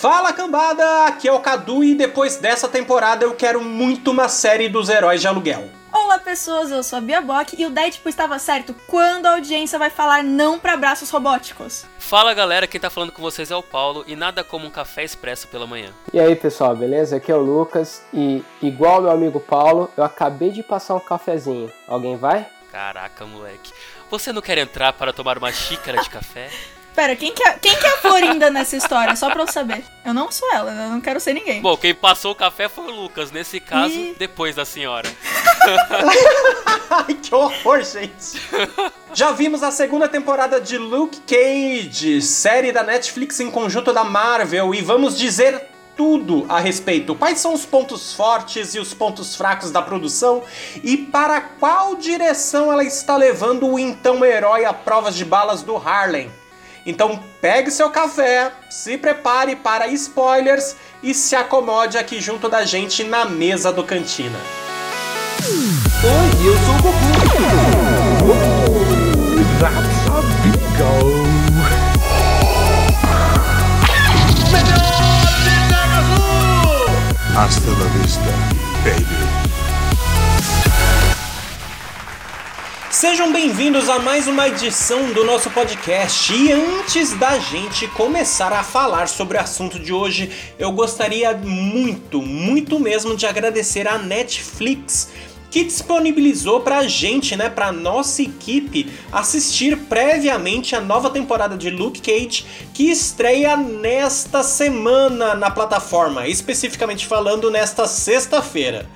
Fala cambada, aqui é o Cadu e depois dessa temporada eu quero muito uma série dos heróis de aluguel. Olá pessoas, eu sou a Bia Bock e o Deadpool estava certo quando a audiência vai falar não para braços robóticos. Fala galera, quem tá falando com vocês é o Paulo e nada como um café expresso pela manhã. E aí pessoal, beleza? Aqui é o Lucas e igual meu amigo Paulo, eu acabei de passar um cafezinho. Alguém vai? Caraca, moleque. Você não quer entrar para tomar uma xícara de café? Pera, quem que, é, quem que é a Florinda nessa história? Só pra eu saber. Eu não sou ela, eu não quero ser ninguém. Bom, quem passou o café foi o Lucas, nesse caso, e... depois da senhora. Ai, que horror, gente. Já vimos a segunda temporada de Luke Cage, série da Netflix em conjunto da Marvel, e vamos dizer tudo a respeito. Quais são os pontos fortes e os pontos fracos da produção e para qual direção ela está levando o então herói a provas de balas do Harlem. Então pegue seu café, se prepare para spoilers e se acomode aqui junto da gente na mesa do Cantina. Oi, eu sou o Goku. Oh, that's a bingo. Hasta la vista, baby. Sejam bem-vindos a mais uma edição do nosso podcast. E antes da gente começar a falar sobre o assunto de hoje, eu gostaria muito, muito mesmo de agradecer à Netflix que disponibilizou pra gente, né, pra nossa equipe, assistir previamente a nova temporada de Luke Cage, que estreia nesta semana na plataforma, especificamente falando nesta sexta-feira.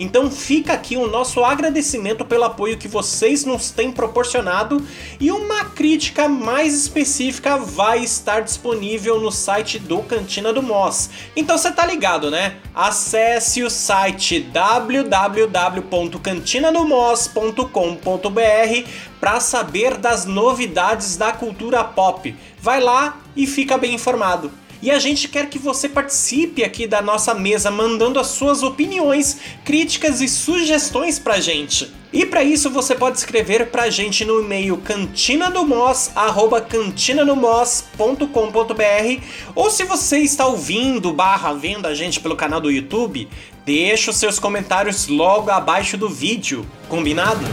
Então fica aqui o nosso agradecimento pelo apoio que vocês nos têm proporcionado e uma crítica mais específica vai estar disponível no site do Cantina do Moss. Então você tá ligado, né? Acesse o site www.cantinadomoss.com.br para saber das novidades da cultura pop. Vai lá e fica bem informado. E a gente quer que você participe aqui da nossa mesa mandando as suas opiniões, críticas e sugestões pra gente. E para isso você pode escrever pra gente no e-mail cantinadomoss@cantinadomoss.com.br ou se você está ouvindo barra vendo a gente pelo canal do YouTube, deixa os seus comentários logo abaixo do vídeo, combinado?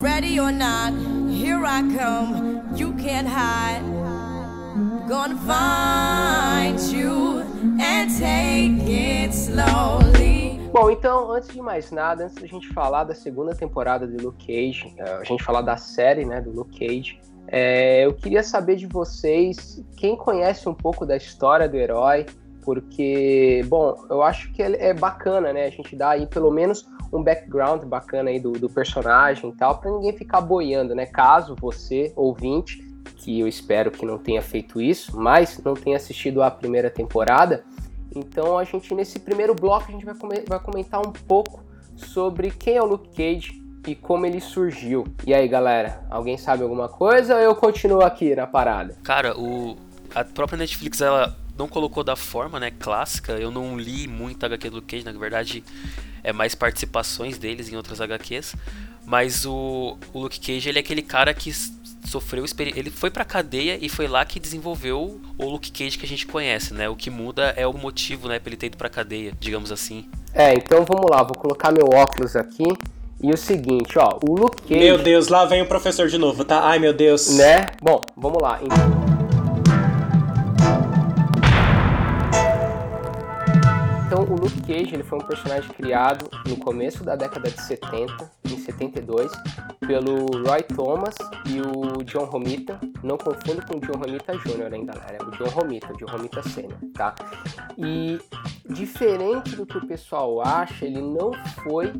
Ready or not here I come, you can't hide. Gonna find you and take it slowly. Bom, então, antes de mais nada, antes da gente falar da segunda temporada de Luke Cage, eh, a gente falar da série, né, do Luke Cage, é, eu queria saber de vocês, quem conhece um pouco da história do herói, porque, bom, eu acho que é bacana, né, a gente dá aí pelo menos um background bacana aí do, do personagem e tal, para ninguém ficar boiando, né? Caso você, ouvinte, que eu espero que não tenha feito isso, mas não tenha assistido a primeira temporada, então a gente, nesse primeiro bloco, a gente vai, vai comentar um pouco sobre quem é o Luke Cage e como ele surgiu. E aí, galera, alguém sabe alguma coisa ou eu continuo aqui na parada? Cara, o, a própria Netflix, ela não colocou da forma, né, clássica. Eu não li muito HQ do Luke Cage, na verdade é mais participações deles em outras HQs. Mas o, o Luke Cage ele é aquele cara que sofreu ele foi pra cadeia e foi lá que desenvolveu o Luke Cage que a gente conhece, né? O que muda é o motivo, né, pra ele ter ido pra cadeia, digamos assim. É, então vamos lá, vou colocar meu óculos aqui. E o seguinte, ó, o Luke Cage... Meu Deus, lá vem o professor de novo, tá? Ai, meu Deus. Né? Bom, vamos lá. Então... Então, o Luke Cage ele foi um personagem criado no começo da década de 70, em 72, pelo Roy Thomas e o John Romita. Não confundo com o John Romita Jr., hein, galera? É o John Romita, o John Romita Sr., tá? E diferente do que o pessoal acha, ele não foi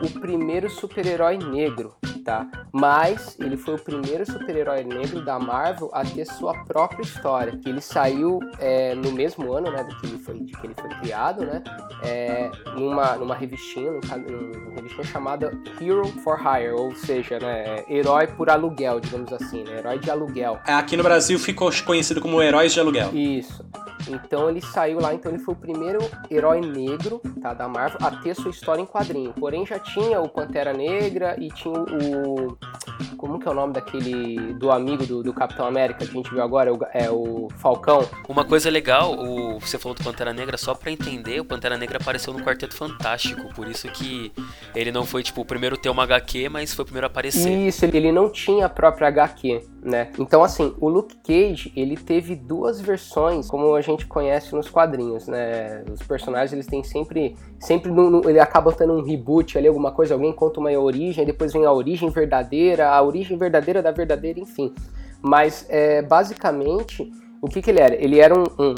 o primeiro super-herói negro, tá? Mas ele foi o primeiro super-herói negro da Marvel a ter sua própria história. Ele saiu é, no mesmo ano, né, do que ele foi, de que ele foi criado, né? É, numa, numa revistinha, numa revistinha chamada Hero for Hire, ou seja, né, herói por aluguel, digamos assim, né? Herói de aluguel. É, aqui no Brasil ficou conhecido como Heróis de Aluguel. Isso. Então ele saiu lá, então ele foi o primeiro herói negro, tá, da Marvel a ter sua história em quadrinho. Porém já tinha o Pantera Negra e tinha o como que é o nome daquele do amigo do, do Capitão América que a gente viu agora, é o, é Falcão. Uma coisa legal, o, você falou do Pantera Negra, só pra entender, o Pantera Negra apareceu no Quarteto Fantástico, por isso que ele não foi, tipo, o primeiro a ter uma HQ, mas foi o primeiro a aparecer. Isso, ele não tinha a própria HQ, né? Então, assim, o Luke Cage, ele teve duas versões, como a gente conhece nos quadrinhos, né? Os personagens, eles têm sempre, sempre no, no, ele acaba tendo um reboot ali, alguma coisa, alguém conta uma origem, depois vem a origem verdadeira, a origem verdadeira da verdadeira, enfim. Mas, é, basicamente, o que que ele era? Ele era um, um,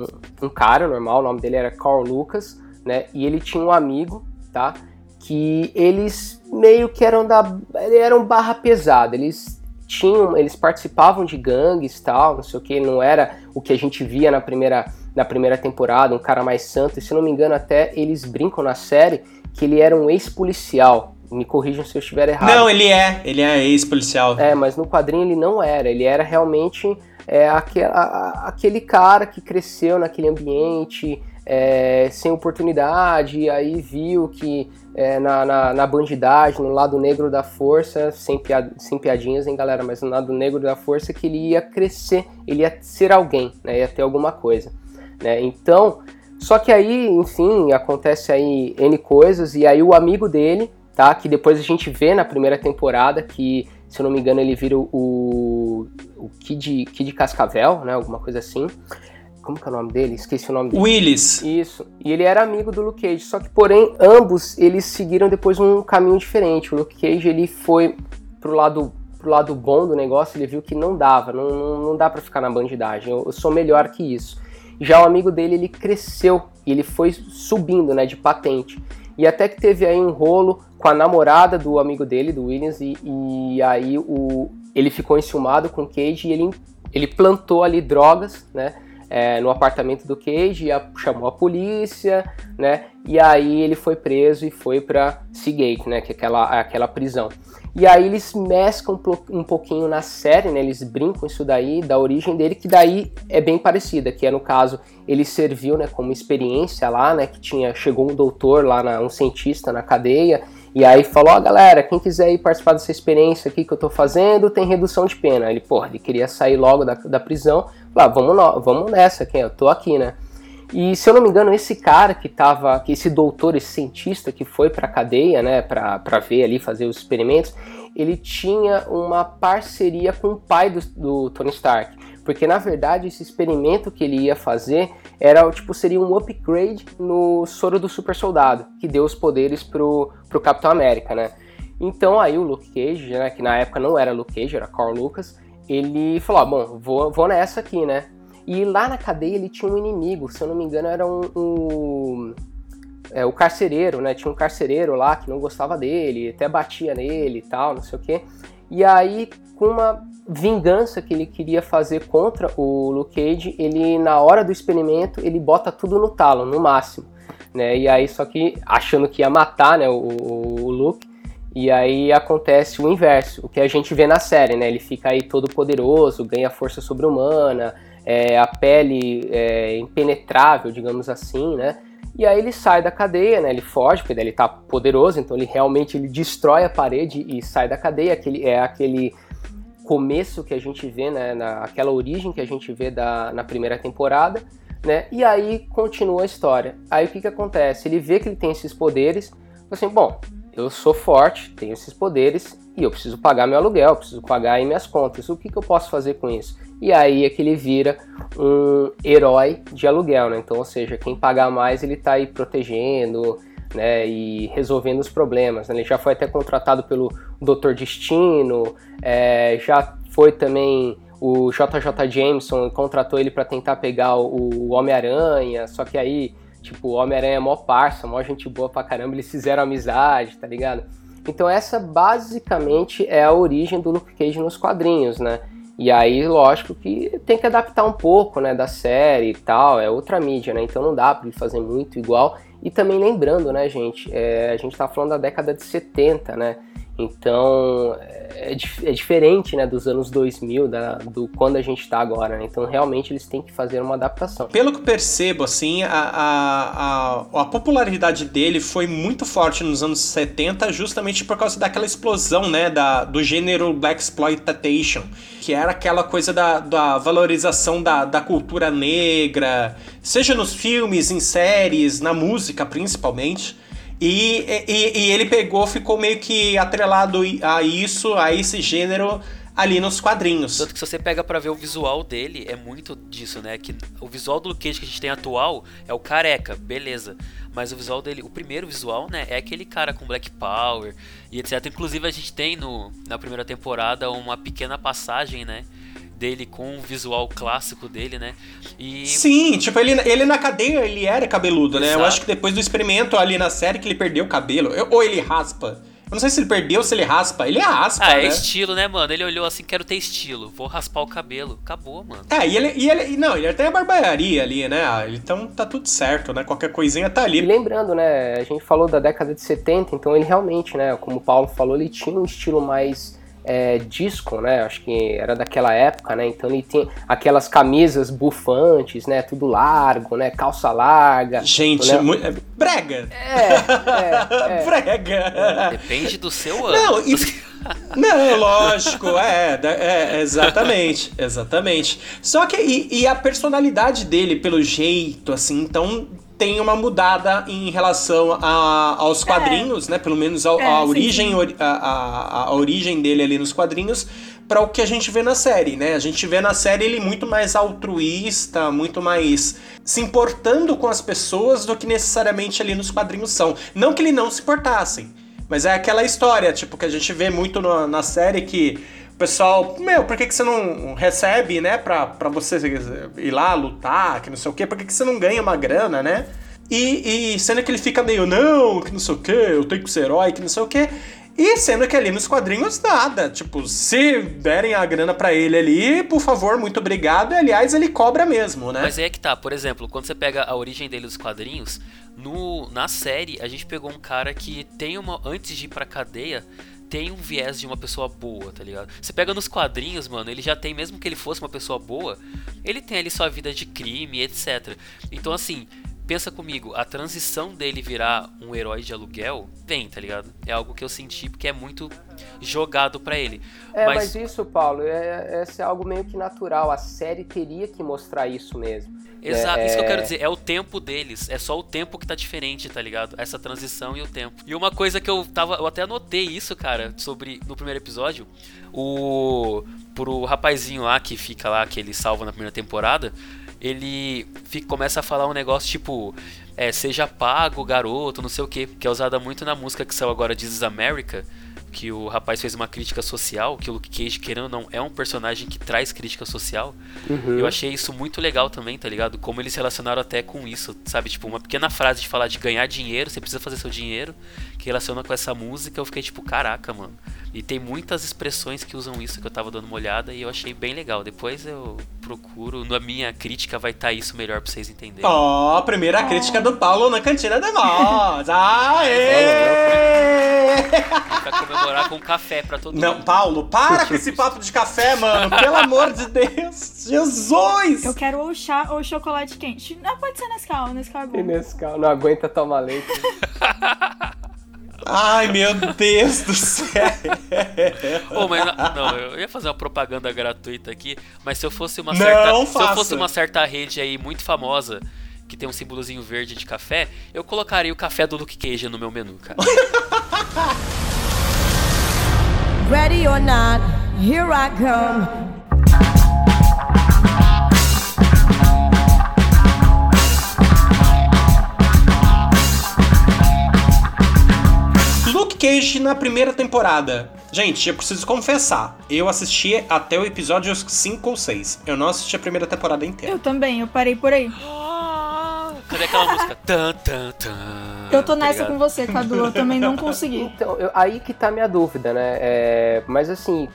um cara normal, o nome dele era Carl Lucas, né? E ele tinha um amigo, tá? Que eles meio que eram da... Eram barra pesada, eles tinham, eles participavam de gangues tal, não sei o que, não era o que a gente via na primeira, na primeira temporada, um cara mais santo, e se não me engano até eles brincam na série que ele era um ex-policial, me corrijam se eu estiver errado. Não, ele é, ele é ex-policial. É, mas no quadrinho ele não era, ele era realmente é, aquele, a, aquele cara que cresceu naquele ambiente, é, sem oportunidade, e aí viu que é, na, na, na, bandidagem, no lado negro da força, sem, piad, sem piadinhas, hein, galera, mas no lado negro da força, que ele ia crescer, ele ia ser alguém, né, ia ter alguma coisa. Né? Então, só que aí, enfim, acontece aí N coisas, e aí o amigo dele, tá, que depois a gente vê na primeira temporada, que, se eu não me engano, ele vira o, o Kid, Kid Cascavel, né, alguma coisa assim, como que é o nome dele? Esqueci o nome dele. Willis. Isso. E ele era amigo do Luke Cage. Só que, porém, ambos eles seguiram depois um caminho diferente. O Luke Cage ele foi pro lado pro lado bom do negócio. Ele viu que não dava, não, não, não dá para ficar na bandidagem. Eu, eu, sou melhor que isso. Já o amigo dele ele cresceu e ele foi subindo, né, de patente. E até que teve aí um rolo com a namorada do amigo dele, do Williams, e, e aí o, ele ficou enciumado com o Cage e ele, ele plantou ali drogas, né? É, no apartamento do Cage, a, chamou a polícia, né? E aí ele foi preso e foi para Seagate, né? Que é aquela, aquela prisão. E aí eles mesclam um pouquinho na série, né? Eles brincam isso daí, da origem dele, que daí é bem parecida, que é no caso, ele serviu, né, como experiência lá, né? Que tinha, chegou um doutor lá, na, um cientista na cadeia, e aí falou, ó oh, galera, quem quiser ir participar dessa experiência aqui que eu tô fazendo, tem redução de pena. Ele, porra, ele queria sair logo da, da prisão, lá, vamos, no, vamos nessa, quem eu tô aqui, né? E se eu não me engano, esse cara que tava, que esse doutor, esse cientista que foi pra cadeia, né, pra, pra ver ali, fazer os experimentos, ele tinha uma parceria com o pai do, do Tony Stark. Porque na verdade esse experimento que ele ia fazer era tipo seria um upgrade no soro do super soldado, que deu os poderes pro, pro Capitão América, né? Então aí o Luke Cage, né, que na época não era Luke Cage, era Carl Lucas, ele falou: ah, bom, vou, vou nessa aqui, né? E lá na cadeia ele tinha um inimigo, se eu não me engano, era um. um é, o carcereiro, né? Tinha um carcereiro lá que não gostava dele, até batia nele e tal, não sei o quê. E aí, com uma vingança que ele queria fazer contra o Luke Cage, ele, na hora do experimento, ele bota tudo no talo, no máximo. Né? E aí, só que achando que ia matar né, o, o Luke, e aí acontece o inverso, o que a gente vê na série, né? Ele fica aí todo poderoso, ganha força sobre-humana, é, a pele é impenetrável, digamos assim, né? E aí ele sai da cadeia, né? Ele foge, porque ele tá poderoso, então ele realmente ele destrói a parede e sai da cadeia. Aquele, é aquele começo que a gente vê, né? Na, aquela origem que a gente vê da, na primeira temporada, né? E aí continua a história. Aí o que que acontece? Ele vê que ele tem esses poderes, assim, bom, eu sou forte, tenho esses poderes e eu preciso pagar meu aluguel, preciso pagar minhas contas. O que, que eu posso fazer com isso? E aí é que ele vira um herói de aluguel, né? Então, ou seja, quem pagar mais ele tá aí protegendo, né, e resolvendo os problemas. Né? Ele já foi até contratado pelo Dr. Destino, é, já foi também o JJ Jameson contratou ele para tentar pegar o, o Homem-Aranha, só que aí Tipo, o Homem-Aranha é mó parça, mó gente boa pra caramba, eles fizeram amizade, tá ligado? Então essa basicamente é a origem do Luke Cage nos quadrinhos, né? E aí, lógico que tem que adaptar um pouco, né, da série e tal, é outra mídia, né? Então não dá pra ele fazer muito igual. E também lembrando, né, gente, é, a gente tá falando da década de 70, né? Então é, é, diferente né, dos anos 2000, da, do quando a gente está agora. Né? Então realmente eles têm que fazer uma adaptação. Pelo que percebo, assim, a, a, a, a, popularidade dele foi muito forte nos anos 70, justamente por causa daquela explosão né, da, do gênero Black Exploitation, que era aquela coisa da, da valorização da, da cultura negra, seja nos filmes, em séries, na música principalmente. E, e, e, ele pegou, ficou meio que atrelado a isso, a esse gênero ali nos quadrinhos. Tanto que se você pega para ver o visual dele, é muito disso, né? Que o visual do Luke Cage que a gente tem atual é o careca, beleza. Mas o visual dele, o primeiro visual, né, é aquele cara com Black Power e etc. Inclusive a gente tem no, na primeira temporada uma pequena passagem, né? Dele com o visual clássico dele, né? E... Sim, tipo, ele, ele na cadeia ele era cabeludo, né? Eu acho que depois do experimento ali na série que ele perdeu o cabelo. Ou ele raspa. Eu não sei se ele perdeu ou se ele raspa. Ele raspa, Ah, é né? estilo, né, mano? Ele olhou assim, quero ter estilo. Vou raspar o cabelo. Acabou, mano. É, e ele... E ele não, ele tem a barbearia ali, né? Então tá tudo certo, né? Qualquer coisinha tá ali. E lembrando, né? A gente falou da década de 70, então ele realmente, né? Como o Paulo falou, ele tinha um estilo mais é, disco, né? Acho que era daquela época, né? Então ele tem aquelas camisas bufantes, né? Tudo largo, né? Calça larga. Gente, né? muito... É brega. É, é, é. brega. Depende do seu ano. Não, e... Não, lógico, é, é, exatamente, exatamente. Só que e, e, a personalidade dele, pelo jeito, assim, então tem uma mudada em relação a, aos é. quadrinhos, é. né? Pelo menos a, é, a origem, A, a, a, origem dele ali nos quadrinhos, para o que a gente vê na série, né? A gente vê na série ele muito mais altruísta, muito mais se importando com as pessoas do que necessariamente ali nos quadrinhos são. Não que ele não se importassem, mas é aquela história, tipo, que a gente vê muito no, na série que o pessoal, meu, por que, que você não recebe, né, pra, pra você ir lá lutar, que não sei o quê, por que, que você não ganha uma grana, né? E, e sendo que ele fica meio, não, que não sei o quê, eu tenho que ser herói, que não sei o quê. E sendo que ali nos quadrinhos nada, tipo, se derem a grana para ele ali, por favor, muito obrigado. E, aliás, ele cobra mesmo, né? Mas é que tá, por exemplo, quando você pega a origem dele dos quadrinhos, no, na série a gente pegou um cara que tem uma antes de ir pra cadeia, tem um viés de uma pessoa boa, tá ligado? Você pega nos quadrinhos, mano, ele já tem, mesmo que ele fosse uma pessoa boa, ele tem ali sua vida de crime, etc. Então, assim, pensa comigo, a transição dele virar um herói de aluguel vem, tá ligado? É algo que eu senti porque é muito jogado para ele. É, mas... mas, isso, Paulo, é, é, é algo meio que natural. A série teria que mostrar isso mesmo. Exato, é, isso que eu quero é. dizer, é o tempo deles, é só o tempo que tá diferente, tá ligado? Essa transição e o tempo. E uma coisa que eu tava, eu até anotei isso, cara, sobre no primeiro episódio, o pro rapazinho lá que fica lá que ele salva na primeira temporada, ele fica, começa a falar um negócio tipo é, seja pago, garoto, não sei o que, que é usada muito na música que saiu agora is America, que o rapaz fez uma crítica social, que o Luke Cage, querendo ou não, é um personagem que traz crítica social. Uhum. Eu achei isso muito legal também, tá ligado? Como eles se relacionaram até com isso, sabe? Tipo, uma pequena frase de falar de ganhar dinheiro, você precisa fazer seu dinheiro, que relaciona com essa música, eu fiquei tipo, caraca, mano. E tem muitas expressões que usam isso que eu tava dando uma olhada e eu achei bem legal. Depois eu procuro, na minha crítica vai estar tá isso melhor pra vocês entenderem. Ó, oh, primeira oh. crítica do Paulo na cantina da voz. Aê! Vai comemorar com café pra todo Não, mundo. Paulo, para com esse papo de café, mano. Pelo amor de Deus. Jesus! Eu quero ou chá ou chocolate quente. Não, pode ser Nescau, Nescau é bom. E Nescau, não aguenta tomar leite. Ai, meu Deus do céu! oh, mas não, eu ia fazer uma propaganda gratuita aqui, mas se eu fosse uma certa, não se eu fosse uma certa rede aí muito famosa que tem um símbolozinho verde de café, eu colocaria o café do Luke Cage no meu menu, cara. Ready or not, here I come. Luke Cage na primeira temporada. Gente, eu preciso confessar, eu assisti até o episódio 5 ou 6. Eu não assisti a primeira temporada inteira. Eu também, eu parei por aí. Cadê aquela música? Tan, tan, tan. Eu tô nessa tá com você, Cadu, eu também não consegui. Então, eu, aí que tá minha dúvida, né? É, mas assim,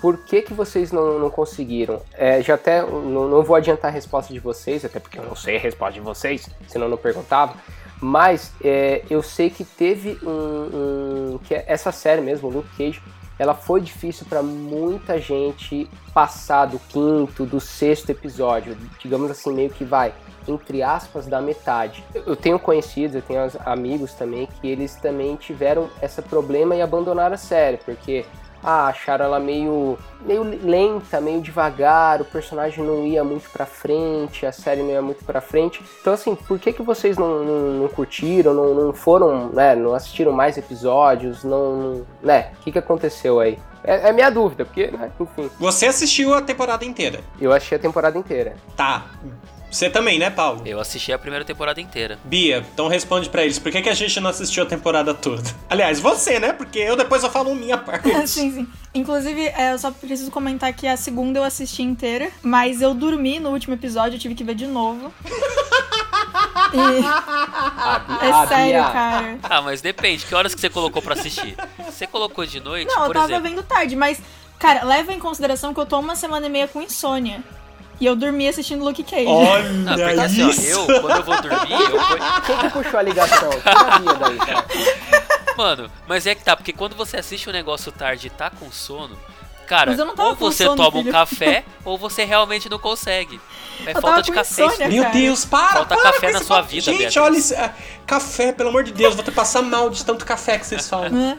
por que, que vocês não, não conseguiram? É, já até não, não, vou adiantar a resposta de vocês, até porque eu não sei a resposta de vocês, senão eu não perguntava. Mas é, eu sei que teve um, um- que é essa série mesmo, Luke Cage, ela foi difícil para muita gente passar do quinto, do sexto episódio, digamos assim, meio que vai entre aspas da metade. Eu- tenho conhecidos, eu tenho amigos também que eles também tiveram esse problema e abandonaram a série, porque ah, acharam ela meio, meio lenta, meio devagar, o personagem não ia muito pra frente, a série não ia muito pra frente. Então, assim, por que, que vocês não, não, não curtiram, não, não foram, né, não assistiram mais episódios, não, né, o que, que aconteceu aí? É, é minha dúvida, porque, né, enfim, Você assistiu a temporada inteira. eu achei a temporada inteira. Tá. Você também, né, Paulo? Eu assisti a primeira temporada inteira. Bia, então responde pra eles, por que, que a gente não assistiu a temporada toda? Aliás, você, né? Porque eu depois eu falo minha parte. sim, sim. Inclusive, é, eu só preciso comentar que a segunda eu assisti inteira, mas eu dormi no último episódio, eu tive que ver de novo. E A, é a sério, Bia- cara. Ah, mas depende, que horas que você colocou pra assistir? Você colocou de noite, Não, eu tava exemplo. vendo tarde, mas, cara, leva em consideração que eu tô uma semana e meia com insônia. E eu dormi assistindo Luke Cage. Olha Ah, porque assim, ó, isso! eu, quando eu vou dormir, eu. Quem que puxou a ligação? A Bia daí, cara. Mano, mas é que tá, porque quando você assiste um negócio tarde e tá com sono, cara, Mas eu não tava ou com você sono, toma um filho. café, ou você realmente não consegue. É Eu falta de café. insônia. Meu. Deus, para! Falta para café na sua vida, Gente, Beatriz. olha isso. ah, Café, pelo amor de Deus, vou ter que passar mal de tanto café que vocês falam. Né?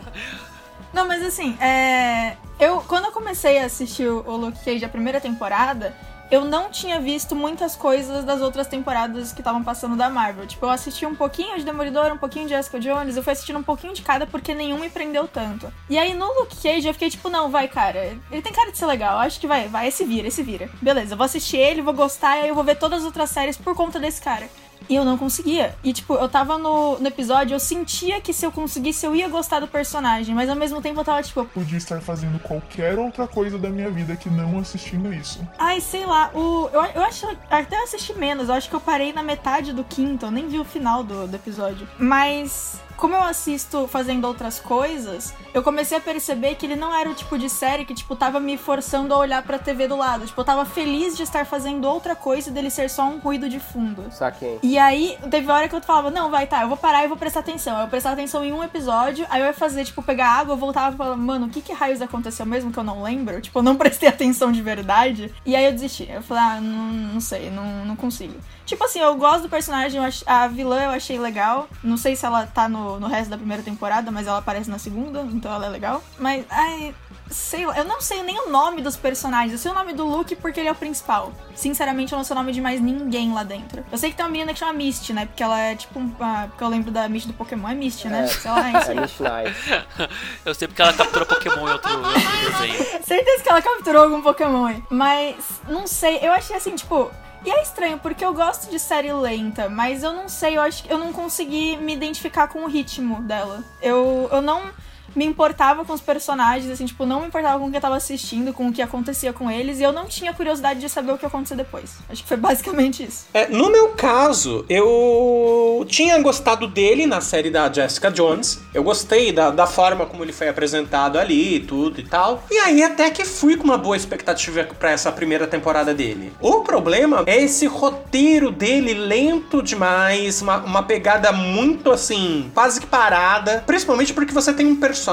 Não, mas assim, é... eu quando eu comecei a assistir o o Luke Cage a primeira temporada, eu não tinha visto muitas coisas das outras temporadas que estavam passando da Marvel. Tipo, eu assisti um pouquinho de Demolidor, um pouquinho de Jessica Jones, eu fui assistindo um pouquinho de cada porque nenhum me prendeu tanto. E aí no Luke Cage eu fiquei tipo, não, vai, cara, ele tem cara de ser legal, acho que vai, vai, esse vira, esse vira. Beleza, eu vou assistir ele, vou gostar e aí eu vou ver todas as outras séries por conta desse cara. E eu não conseguia. E, tipo, eu tava no, no episódio, eu sentia que se eu conseguisse, eu ia gostar do personagem. Mas ao mesmo tempo eu tava, tipo, Podia estar fazendo qualquer outra coisa da minha vida que não assistindo isso. ai, sei lá. O, eu, eu acho. Até eu assisti menos. Eu acho que eu parei na metade do quinto. Eu nem vi o final do, do episódio. Mas. Como eu assisto fazendo outras coisas, eu comecei a perceber que ele não era o tipo de série que, tipo, tava me forçando a olhar pra TV do lado. Tipo, eu tava feliz de estar fazendo outra coisa e dele ser só um ruído de fundo. Saquei. E aí, teve hora que eu falava, não, vai, tá, eu vou parar e vou prestar atenção. Aí Eu prestava atenção em um episódio, aí eu ia fazer, tipo, pegar água, eu voltava e falava, mano, o que que raios aconteceu mesmo que eu não lembro? Tipo, eu não prestei atenção de verdade. E aí eu desisti. Eu falei, ah, não, não sei, não, não consigo. Tipo assim, eu gosto do personagem, a vilã eu achei legal. Não sei se ela tá no, no resto da primeira temporada, mas ela aparece na segunda, então ela é legal. Mas, ai, sei lá, eu não sei nem o nome dos personagens. Eu sei o nome do Luke porque ele é o principal. Sinceramente, eu não sei o nome de mais ninguém lá dentro. Eu sei que tem uma menina que chama Misty, né? Porque ela é tipo. um- ah, porque eu lembro da Misty do Pokémon, é Misty, né? É. Sei lá, é isso É Knight. Eu sei porque ela capturou Pokémon em outro, outro desenho. Certeza que ela capturou algum Pokémon. Mas, não sei, eu achei assim, tipo. E é estranho, porque eu gosto de série lenta, mas eu não sei, eu acho que eu não consegui me identificar com o ritmo dela. Eu, eu não me importava com os personagens, assim, tipo, não me importava com o que eu tava assistindo, com o que acontecia com eles, e eu não tinha curiosidade de saber o que ia acontecer depois. Acho que foi basicamente isso. É, no meu caso, eu tinha gostado dele na série da Jessica Jones. Eu gostei da, da forma como ele foi apresentado ali tudo e tal. E aí até que fui com uma boa expectativa pra essa primeira temporada dele. O problema é esse roteiro dele lento demais, uma, uma pegada muito assim, quase que parada. Principalmente porque você tem um personagem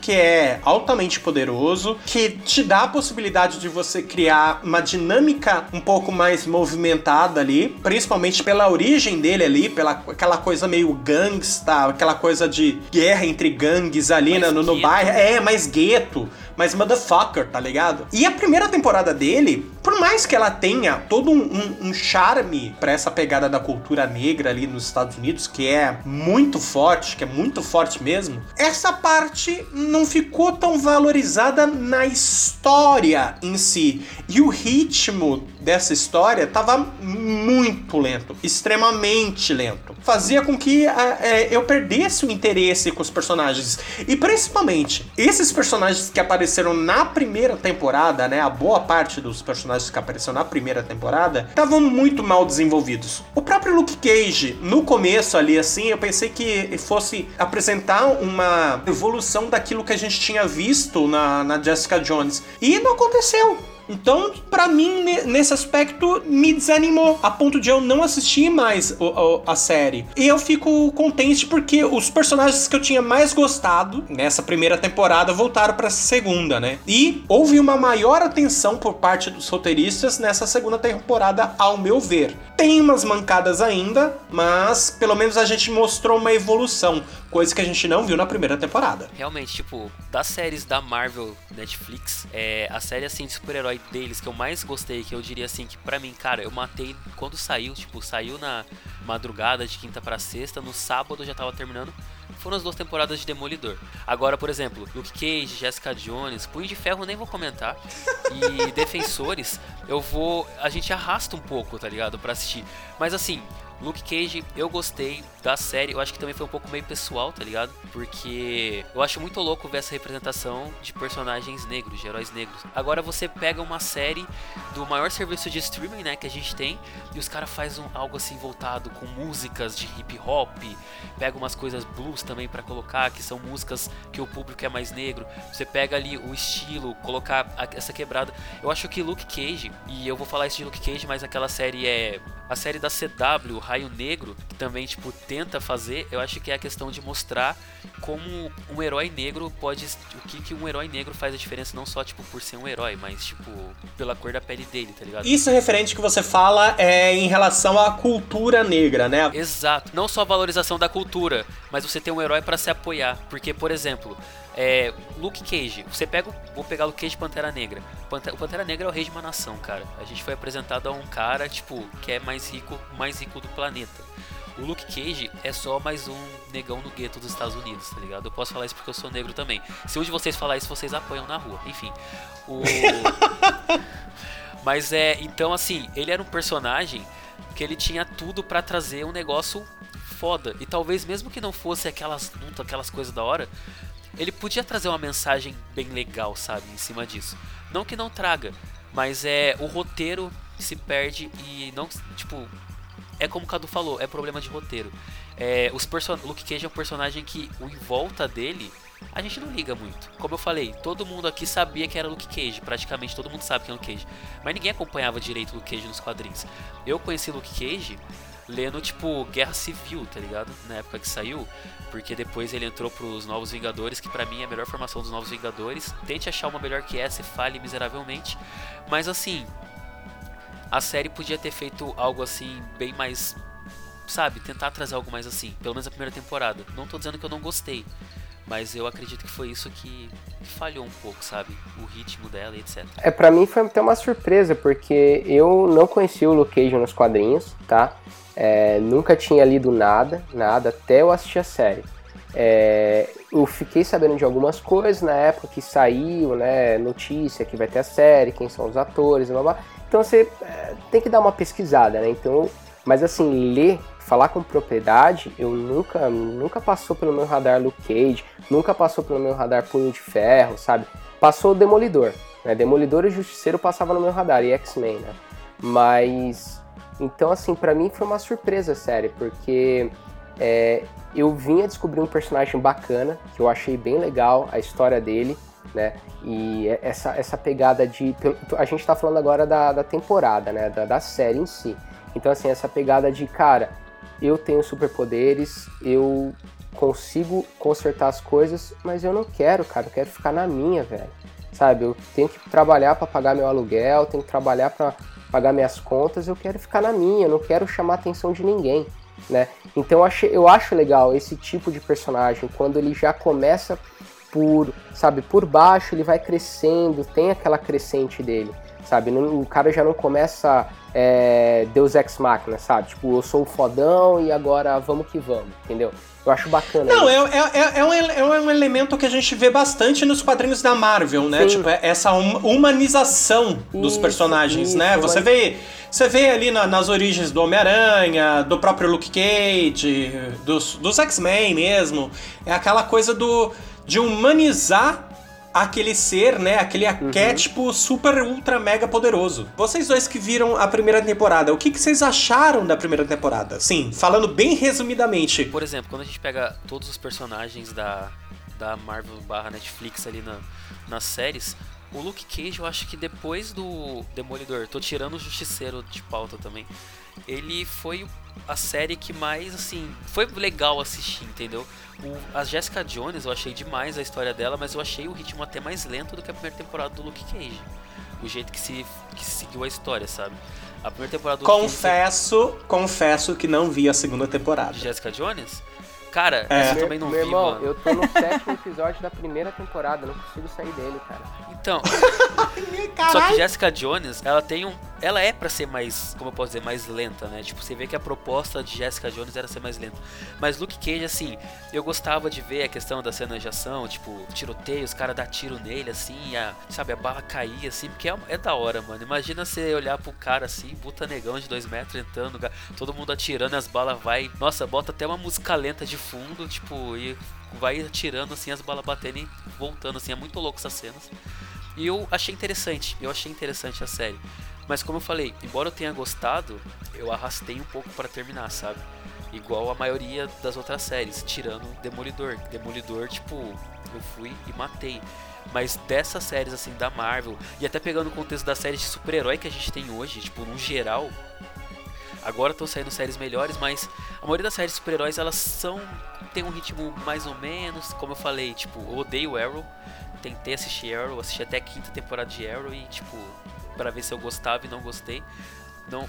que é altamente poderoso, que te dá a possibilidade de você criar uma dinâmica um pouco mais movimentada ali, principalmente pela origem dele ali, pela aquela coisa meio gangsta, aquela coisa de guerra entre gangues ali Mais no, no gueto. bairro. É, mais gueto, mais motherfucker, tá ligado? E a primeira temporada dele, por mais que ela tenha todo um, um- um charme pra essa pegada da cultura negra ali nos Estados Unidos, que é muito forte, que é muito forte mesmo, essa parte não ficou tão valorizada na história em si. E o ritmo dessa história tava muito lento, extremamente lento. Fazia com que é, eu perdesse o interesse com os personagens. E principalmente, esses personagens que apareceram na primeira temporada, né? A boa parte dos personagens que apareceram na primeira temporada estavam muito mal desenvolvidos. O próprio Luke Cage, no começo ali, assim, eu pensei que fosse apresentar uma evolução daquilo que a gente tinha visto na, na Jessica Jones. E não aconteceu. Então, pra mim, ne- nesse aspecto, me desanimou a ponto de eu não assistir mais a série. E eu fico contente porque os personagens que eu tinha mais gostado nessa primeira temporada voltaram pra segunda, né? E houve uma maior atenção por parte dos roteiristas nessa segunda temporada, ao meu ver. Tem umas mancadas ainda, mas pelo menos a gente mostrou uma evolução, coisa que a gente não viu na primeira temporada. Realmente, tipo, das séries da Marvel Netflix, é a série assim de super-herói deles que eu mais gostei, que eu diria assim que pra mim, cara, eu matei quando saiu, tipo, saiu na madrugada de quinta pra sexta, no sábado eu já tava terminando. Foram as duas temporadas de Demolidor. Agora, por exemplo, Luke Cage, Jessica Jones, Punho de Ferro nem vou comentar. E Defensores, eu vou. A gente arrasta um pouco, tá ligado? Pra assistir. Mas assim, Luke Cage, eu gostei da série. Eu acho que também foi um pouco meio pessoal, tá ligado? Porque eu acho muito louco ver essa representação de personagens negros, de heróis negros. Agora você pega uma série do maior serviço de streaming, né, que a gente tem, e os caras fazem um, algo assim voltado com músicas de hip hop, pega umas coisas blues também pra colocar, que são músicas que o público é mais negro. Você pega ali o estilo, colocar a- essa quebrada. Eu acho que Luke Cage, e eu vou falar isso de Luke Cage, mas aquela série é a série da CW, Raio Negro, que também tipo tenta fazer, eu acho que é a questão de mostrar como um herói negro pode o que que um herói negro faz a diferença não só tipo por ser um herói, mas tipo pela cor da pele dele, tá ligado? Isso referente que você fala é em relação à cultura negra, né? Exato. Não só a valorização da cultura, mas você tem um herói pra se apoiar. Porque, por exemplo, é, Luke Cage. Você pega. Vou pegar Luke Cage Pantera Negra. Pante- O Pantera Negra é o rei de uma nação, cara. A gente foi apresentado a um cara, tipo, que é mais rico, mais rico do planeta. O Luke Cage é só mais um negão no gueto dos Estados Unidos, tá ligado? Eu posso falar isso porque eu sou negro também. Se um de vocês falar isso, vocês apoiam na rua. Enfim. O. Mas é, então assim, ele era um personagem que ele tinha tudo pra trazer um negócio foda. E talvez mesmo que não fosse aquelas lutas, aquelas coisas da hora, ele podia trazer uma mensagem bem legal, sabe, em cima disso. Não que não traga, mas é o roteiro se perde e não, tipo, é como o Cadu falou, é problema de roteiro. É, os person Luke Cage é um personagem que o em volta dele a gente não liga muito. Como eu falei, todo mundo aqui sabia que era Luke Cage, praticamente todo mundo sabe quem é Luke Cage, mas ninguém acompanhava direito Luke Cage nos quadrinhos. Eu conheci Luke Cage lendo tipo Guerra Civil, tá ligado? Na época que saiu, porque depois ele entrou pros Novos Vingadores, que pra mim é a melhor formação dos Novos Vingadores. Tente achar uma melhor que essa e fale miseravelmente, mas assim, a série podia ter feito algo assim bem mais sabe, tentar trazer algo mais assim, pelo menos a primeira temporada. Não tô dizendo que eu não gostei, mas eu acredito que foi isso que falhou um pouco, sabe? O ritmo dela e etc. É, pra mim foi até uma surpresa, porque eu não conhecia o Luke Cage nos quadrinhos, tá? É, nunca tinha lido nada, nada, até eu assistir a série. É, eu fiquei sabendo de algumas coisas na época que saiu, né? Notícia que vai ter a série, quem são os atores, blá blá. Então você é, tem que dar uma pesquisada, né? Então, mas assim, ler, falar com propriedade, eu nunca, nunca passou pelo meu radar Luke Cage, nunca passou pelo meu radar Punho de Ferro, sabe? Passou o Demolidor, né? Demolidor e Justiceiro passava no meu radar, e X-Men, né? Mas, então assim, pra mim foi uma surpresa, sério, porque é, eu vinha descobrir um personagem bacana, que eu achei bem legal a história dele, né? E essa, essa pegada de. A gente tá falando agora da, da temporada, né? Da, da série em si. Então, assim, essa pegada de, cara, eu tenho superpoderes, eu consigo consertar as coisas, mas eu não quero, cara, eu quero ficar na minha, velho. Sabe, eu tenho que trabalhar para pagar meu aluguel, tenho que trabalhar para pagar minhas contas, eu quero ficar na minha, eu não quero chamar a atenção de ninguém, né? Então eu acho, eu acho legal esse tipo de personagem quando ele já começa por, sabe, por baixo, ele vai crescendo, tem aquela crescente dele, sabe? Não- o cara já não começa é, Deus Ex Machina, sabe? Tipo, eu sou o fodão e agora vamos que vamos, entendeu? Eu acho bacana. Não, é, é, é, um, é um elemento que a gente vê bastante nos quadrinhos da Marvel, né? Sim. Tipo, é essa hum- humanização dos Isso, personagens, isso, né? Você vê, você vê ali na- nas origens do Homem-Aranha, do próprio Luke Cage, dos, dos X-Men mesmo. É aquela coisa do de humanizar aquele ser, né? Aquele Uhum. arquétipo super, ultra, mega poderoso. Vocês dois que viram a primeira temporada, o que, que vocês acharam da primeira temporada? Sim, falando bem resumidamente. Por exemplo, quando a gente pega todos os personagens da, da Marvel barra Netflix ali na, nas séries, O Luke Cage, eu acho que depois do Demolidor, tô tirando o Justiceiro de pauta também. Ele foi a série que mais, assim, foi legal assistir, entendeu? O, a Jessica Jones, eu achei demais a história dela, mas eu achei o ritmo até mais lento do que a primeira temporada do Luke Cage. O jeito que se, que se seguiu a história, sabe? A primeira temporada do Luke Cage- Confesso, confesso que não vi a segunda temporada. de Jessica Jones? Cara, É. essa eu Meu, também não meu vi, irmão, mano. eu tô no sétimo episódio da primeira temporada, não consigo sair dele, cara. Então, Só que Jessica Jones, ela tem um. Ela é pra ser mais, como eu posso dizer, mais lenta, né? Tipo, você vê que a proposta de Jessica Jones era ser mais lenta. Mas Luke Cage, assim, eu gostava de ver a questão da cena de ação, tipo, tiroteio, os caras dar tiro nele, assim, a, sabe, a bala cair, assim, porque é, é da hora, mano. Imagina você olhar pro cara assim, puta negão de dois metros entrando, todo mundo atirando, as balas vai. Nossa, bota até uma música lenta de fundo, tipo, e vai atirando assim, as balas batendo e voltando, assim, é muito louco essas cenas. E eu achei interessante, eu achei interessante a série. Mas como eu falei, embora eu tenha gostado, eu arrastei um pouco pra terminar, sabe? Igual a maioria das outras séries, tirando Demolidor. Demolidor, tipo, eu fui e matei. Mas dessas séries assim da Marvel, e até pegando o contexto das séries de super-herói que a gente tem hoje, tipo, no geral, agora estão saindo séries melhores, mas a maioria das séries de super-heróis elas são tem um ritmo mais ou menos, como eu falei, tipo, eu odeio Arrow, tentei assistir Arrow, assisti até a quinta temporada de Arrow e tipo, para ver se eu gostava e não gostei. Não,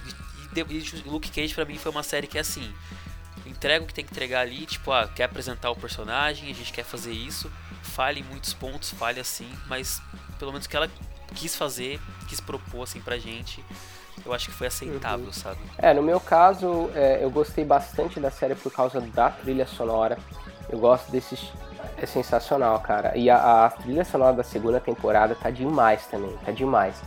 e, e, Luke Cage pra mim foi uma série que é assim, entrega o que tem que entregar ali, tipo, ah, quer apresentar o personagem, a gente quer fazer isso, falha em muitos pontos, falha assim, mas pelo menos o que ela quis fazer, quis propor assim pra gente, eu acho que foi aceitável, sabe? É, no meu caso, é, eu gostei bastante da série por causa da trilha sonora. Eu gosto desses. É sensacional, cara. E a, a trilha sonora da segunda temporada tá demais também, tá demais.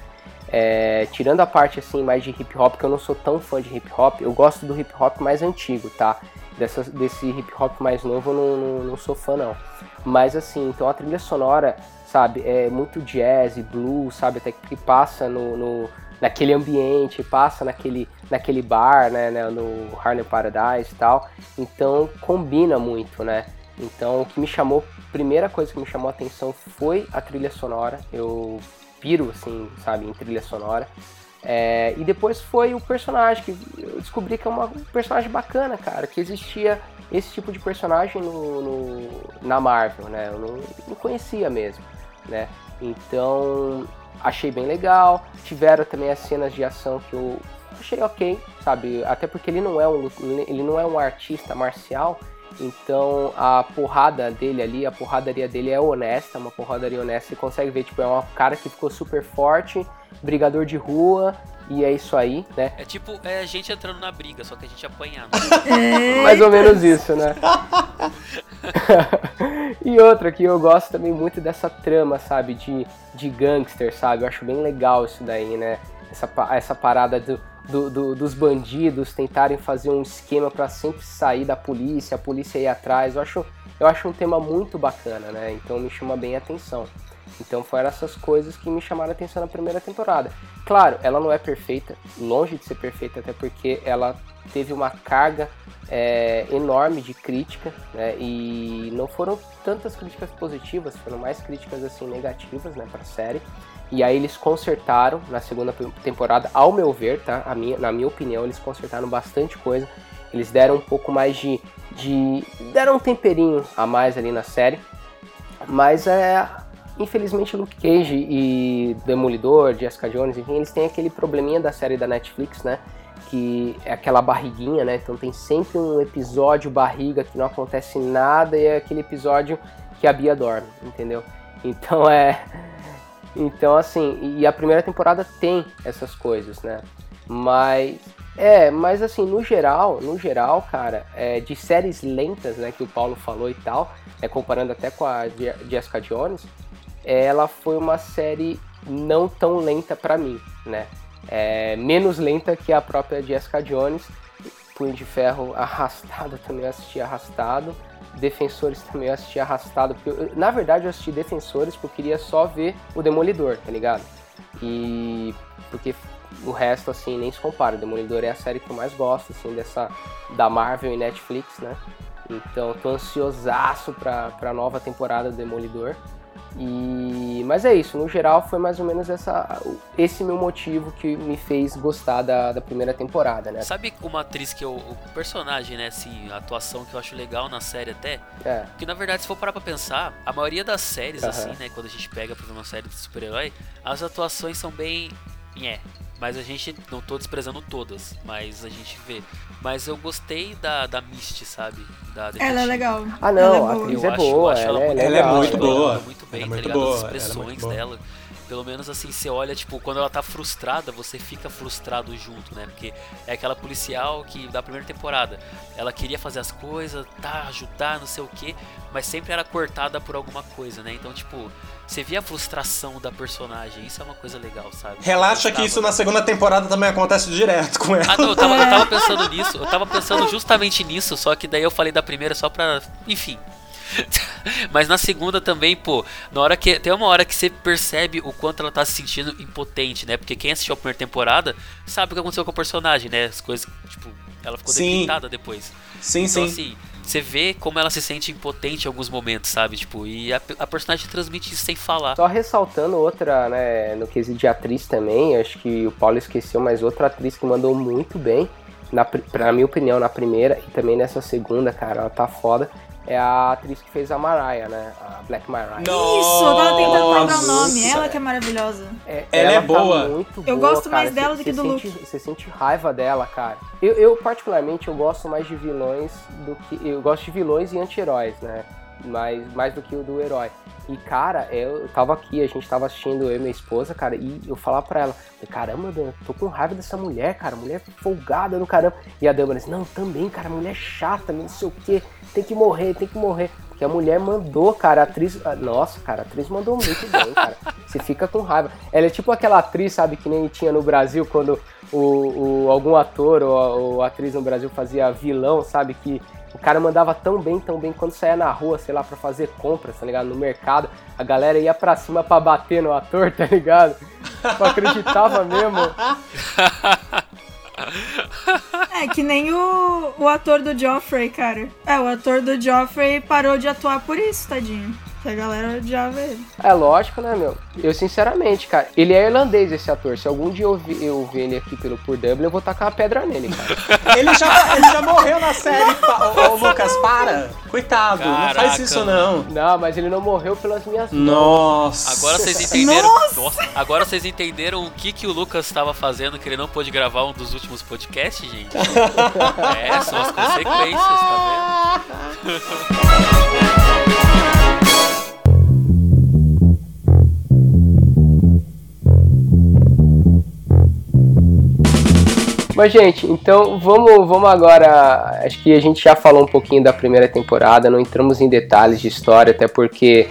É, tirando a parte assim mais de hip hop, que eu não sou tão fã de hip hop, eu gosto do hip hop mais antigo, tá? Dessa, desse hip hop mais novo eu não, não, não sou fã não. Mas assim, então a trilha sonora, sabe, é muito jazz blues, sabe, até que passa no, no naquele ambiente, passa naquele, naquele bar, né, né, no Harlem Paradise e tal. Então combina muito, né? Então o que me chamou, primeira coisa que me chamou a atenção foi a trilha sonora. Eu piro, assim, sabe, em trilha sonora. É, e depois foi o personagem, que eu descobri que é uma, um personagem bacana, cara, que existia esse tipo de personagem no, no- na Marvel, né? Eu não, não conhecia mesmo, né? Então achei bem legal. Tiveram também as cenas de ação que eu achei ok, sabe? Até porque ele não é um, ele não é um artista marcial, então a porrada dele ali, a porradaria dele é honesta, uma porradaria honesta. Você consegue ver, tipo, é um cara que ficou super forte, brigador de rua, e é isso aí, né? É tipo, é a gente entrando na briga, só que a gente apanhando. Mais ou menos isso, né? e outra que eu gosto também muito dessa trama, sabe, de, de gangster, sabe? Eu acho bem legal isso daí, né? Essa, essa parada do, do- do- dos bandidos tentarem fazer um esquema pra sempre sair da polícia, a polícia ir atrás. Eu acho, eu acho um tema muito bacana, né? Então me chama bem a atenção. Então foram essas coisas que me chamaram a atenção na primeira temporada. Claro, ela não é perfeita, longe de ser perfeita, até porque ela teve uma carga é, enorme de crítica, né? E não foram tantas críticas positivas, foram mais críticas assim negativas, né, para a série. E aí eles consertaram na segunda temporada, ao meu ver, tá? A minha, na minha opinião, eles consertaram bastante coisa. Eles deram um pouco mais de, de deram um temperinho a mais ali na série. Mas é infelizmente Luke Cage e Demolidor, Jessica Jones, enfim, eles têm aquele probleminha da série da Netflix, né? Que é aquela barriguinha, né? Então tem sempre um episódio barriga que não acontece nada e é aquele episódio que a Bia dorme, entendeu? Então é. Então assim, e a primeira temporada tem essas coisas, né? Mas. É, mas assim, no geral, no geral, cara, é, de séries lentas, né, que o Paulo falou e tal, é, comparando até com a Je- Jessica Jones, ela foi uma série não tão lenta pra mim, né? É, menos lenta que a própria Jessica Jones. Punho de Ferro arrastado também assisti arrastado. Defensores também eu assisti arrastado. Porque eu- na verdade eu assisti Defensores porque eu queria só ver o Demolidor, tá ligado? E porque o resto assim nem se compara. Demolidor é a série que eu mais gosto assim dessa da Marvel e Netflix, né? Então tô ansiosaço pra, pra nova temporada do Demolidor. E mas é isso, no geral foi mais ou menos essa esse meu motivo que me fez gostar da, da primeira temporada, né? Sabe uma atriz que eu, o personagem, né, assim, a atuação que eu acho legal na série até? É. Que na verdade, se for parar pra pensar, a maioria das séries, assim, né, quando a gente pega ver uma série de super-herói, as atuações são bem. É. Mas a gente, não tô desprezando todas, mas a gente vê. Mas eu gostei da, da Misty, sabe? Da Ela é legal. Ah, não, Ela é a boa. atriz Eu é acho- eu boa, acho ela, ela é muito- legal. Ela é muito Ela boa. manda muito bem, Ela é tá muito ligado? boa, As ela é muito expressões boa. Pelo menos assim, você olha, tipo, quando ela tá frustrada, você fica frustrado junto, né? Porque é aquela policial que da primeira temporada, ela queria fazer as coisas, tá, ajudar, não sei o que, mas sempre era cortada por alguma coisa, né? Então, tipo, você via a frustração da personagem, isso é uma coisa legal, sabe? Relaxa que isso na segunda temporada também acontece direto com ela. Ah, não, eu tava, eu tava pensando nisso, eu tava pensando justamente nisso, só que daí eu falei da primeira só pra. Enfim. Mas na segunda também, pô, na hora que. Tem uma hora que você percebe o quanto ela tá se sentindo impotente, né? Porque quem assistiu a primeira temporada sabe o que aconteceu com o personagem, né? As coisas, tipo, ela ficou Sim. debilitada depois. Sim, Então, sim. assim, você vê como ela se sente impotente em alguns momentos, sabe? Tipo, e a, a personagem transmite isso sem falar. Só ressaltando outra, né, no quesito de atriz também, acho que o Paulo esqueceu, mas outra atriz que mandou muito bem, na, pra minha opinião, na primeira e também nessa segunda, cara, ela tá foda, é a atriz que fez a Mariah, né, a Black Mariah. Isso, eu tava tentando lembrar o nome. Ela que é maravilhosa. É, Ela é tá boa. muito Eu boa, gosto mais cara. dela Cê- do que do sente- Você sente raiva dela, cara. Eu, eu, particularmente, eu gosto mais de vilões do que... Eu gosto de vilões e anti-heróis, né? Mais, mais do que o do herói. E, cara, eu tava aqui, a gente tava assistindo, eu e minha esposa, cara, e eu falava pra ela, caramba, Dan, eu tô com raiva dessa mulher, cara, mulher folgada no caramba. E a Débora disse, não, também, cara, mulher chata, não sei o quê, tem que morrer, tem que morrer. Porque a mulher mandou, cara, a atriz. ah, Nossa, cara, a atriz mandou muito bem, cara. Você fica com raiva. Ela é tipo aquela atriz, sabe, que nem tinha no Brasil quando o, o- algum ator ou, ou atriz no Brasil fazia vilão, sabe? Que o cara mandava tão bem, tão bem, quando saía na rua, sei lá, pra fazer compras, tá ligado? No mercado, a galera ia pra cima pra bater no ator, tá ligado? Eu acreditava mesmo. É, que nem o, o ator do Joffrey, cara. É, o ator do Joffrey parou de atuar por isso, tadinho. Que a galera odiava ele. É lógico, né, meu? Eu, sinceramente, cara, ele é irlandês, esse ator. Se algum dia eu, vi, eu ver ele aqui pelo por Dublin, eu vou tacar uma pedra nele, cara. Ele já, ele já morreu na série. pa- Ô, ô, Lucas, para. Coitado, não faz Caraca, isso não. Não, mas ele não morreu pelas minhas mãos. Nossa. Agora vocês entenderam. Nossa, agora vocês entenderam o que, que o Lucas estava fazendo que ele não pôde gravar um dos últimos podcasts, gente? é, são as consequências, tá Mas, gente, então vamos, vamos agora. Acho que a gente já falou um pouquinho da primeira temporada, não entramos em detalhes de história, até porque,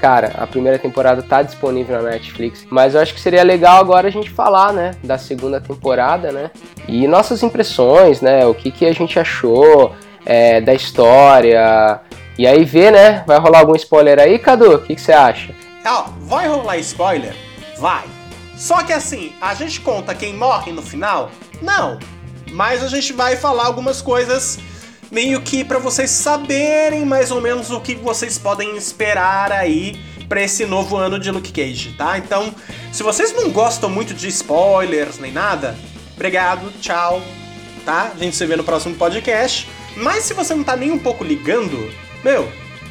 cara, a primeira temporada tá disponível na Netflix. Mas eu acho que seria legal agora a gente falar, né, da segunda temporada, né? E nossas impressões, né? O que, que a gente achou é, da história. E aí ver, né? Vai rolar algum spoiler aí, Cadu? O que, que você acha? Ó, vai rolar spoiler? Vai. Só que assim, a gente conta quem morre no final? Não. Mas a gente vai falar algumas coisas meio que pra vocês saberem mais ou menos o que vocês podem esperar aí pra esse novo ano de Luke Cage, tá? Então, se vocês não gostam muito de spoilers nem nada, obrigado, tchau, tá? A gente se vê no próximo podcast. Mas se você não tá nem um pouco ligando, meu,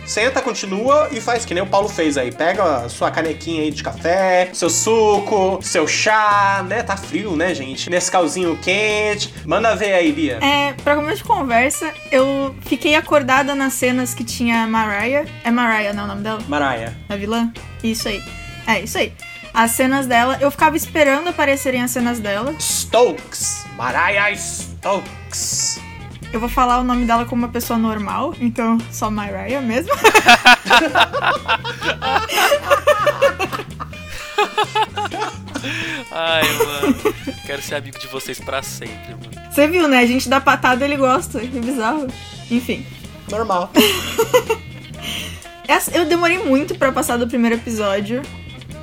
senta, continua e faz que nem o Paulo fez aí. Pega a sua canequinha aí de café, seu suco, seu chá, né? Tá frio, né, gente? Nesse calzinho quente. Manda ver aí, Bia. É, pra começo de conversa, eu fiquei acordada nas cenas que tinha a Mariah. É Mariah, não é o nome dela? Mariah. A vilã? Isso aí. É, isso aí. As cenas dela, eu ficava esperando aparecerem as cenas dela. Stokes. Mariah Stokes. Eu vou falar o nome dela como uma pessoa normal, então só Mariah mesmo. Ai, mano. Quero ser amigo de vocês pra sempre, mano. Você viu, né? A gente dá patada ele gosta. Que bizarro. Enfim. Normal. Eu demorei muito pra passar do primeiro episódio.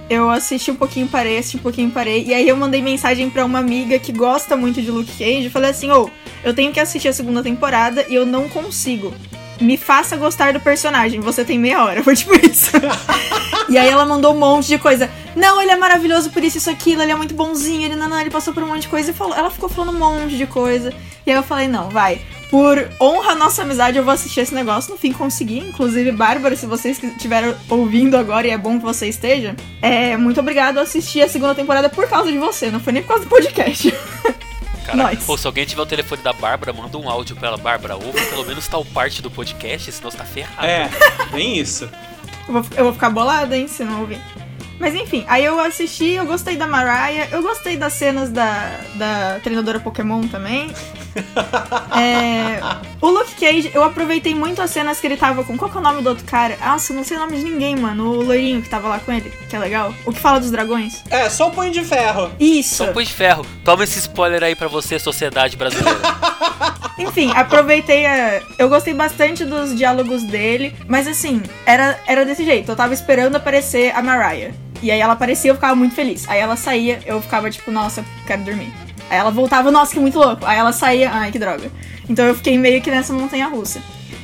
Eu assisti um pouquinho, parei, assisti um pouquinho, parei. E aí eu mandei mensagem pra uma amiga que gosta muito de Luke Cage. Eu falei assim, ô, eu tenho que assistir a segunda temporada e eu não consigo. me faça gostar do personagem, você tem meia hora. Foi tipo isso. e aí ela mandou um monte de coisa. Não, ele é maravilhoso por isso, isso, aquilo, ele é muito bonzinho, ele não, não, ele passou por um monte de coisa e falou. Ela ficou falando um monte de coisa. E aí eu falei, não, vai. Por honra à nossa amizade, eu vou assistir esse negócio. No fim, consegui. Inclusive, Bárbara, se vocês estiveram ouvindo agora e é bom que você esteja, é muito obrigado a assistir a segunda temporada por causa de você. Não foi nem por causa do podcast. Caraca, Nós. pô, se alguém tiver o telefone da Bárbara, manda um áudio pra ela. Bárbara, ouve pelo menos tal parte do podcast, senão você tá ferrado. É, bem isso. Eu vou, eu vou ficar bolada, hein, se não ouvir. Mas enfim, aí eu assisti, eu gostei da Mariah, eu gostei das cenas da, da treinadora Pokémon também. É, o Luke Cage, eu aproveitei muito as cenas que ele tava com. Qual que é o nome do outro cara? Nossa, não sei o nome de ninguém, mano. O loirinho que tava lá com ele, que é legal. O que fala dos dragões. É, só o punho de ferro. Isso! Só põe de ferro. Toma esse spoiler aí pra você, sociedade brasileira. Enfim, aproveitei a... Eu gostei bastante dos diálogos dele, mas assim, era, era desse jeito. Eu tava esperando aparecer a Mariah. E aí ela aparecia, eu ficava muito feliz. Aí ela saía, eu ficava tipo, nossa, quero dormir. Aí ela voltava, nossa, que muito louco. Aí ela saía, ai, que droga. Então eu fiquei meio que nessa montanha russa.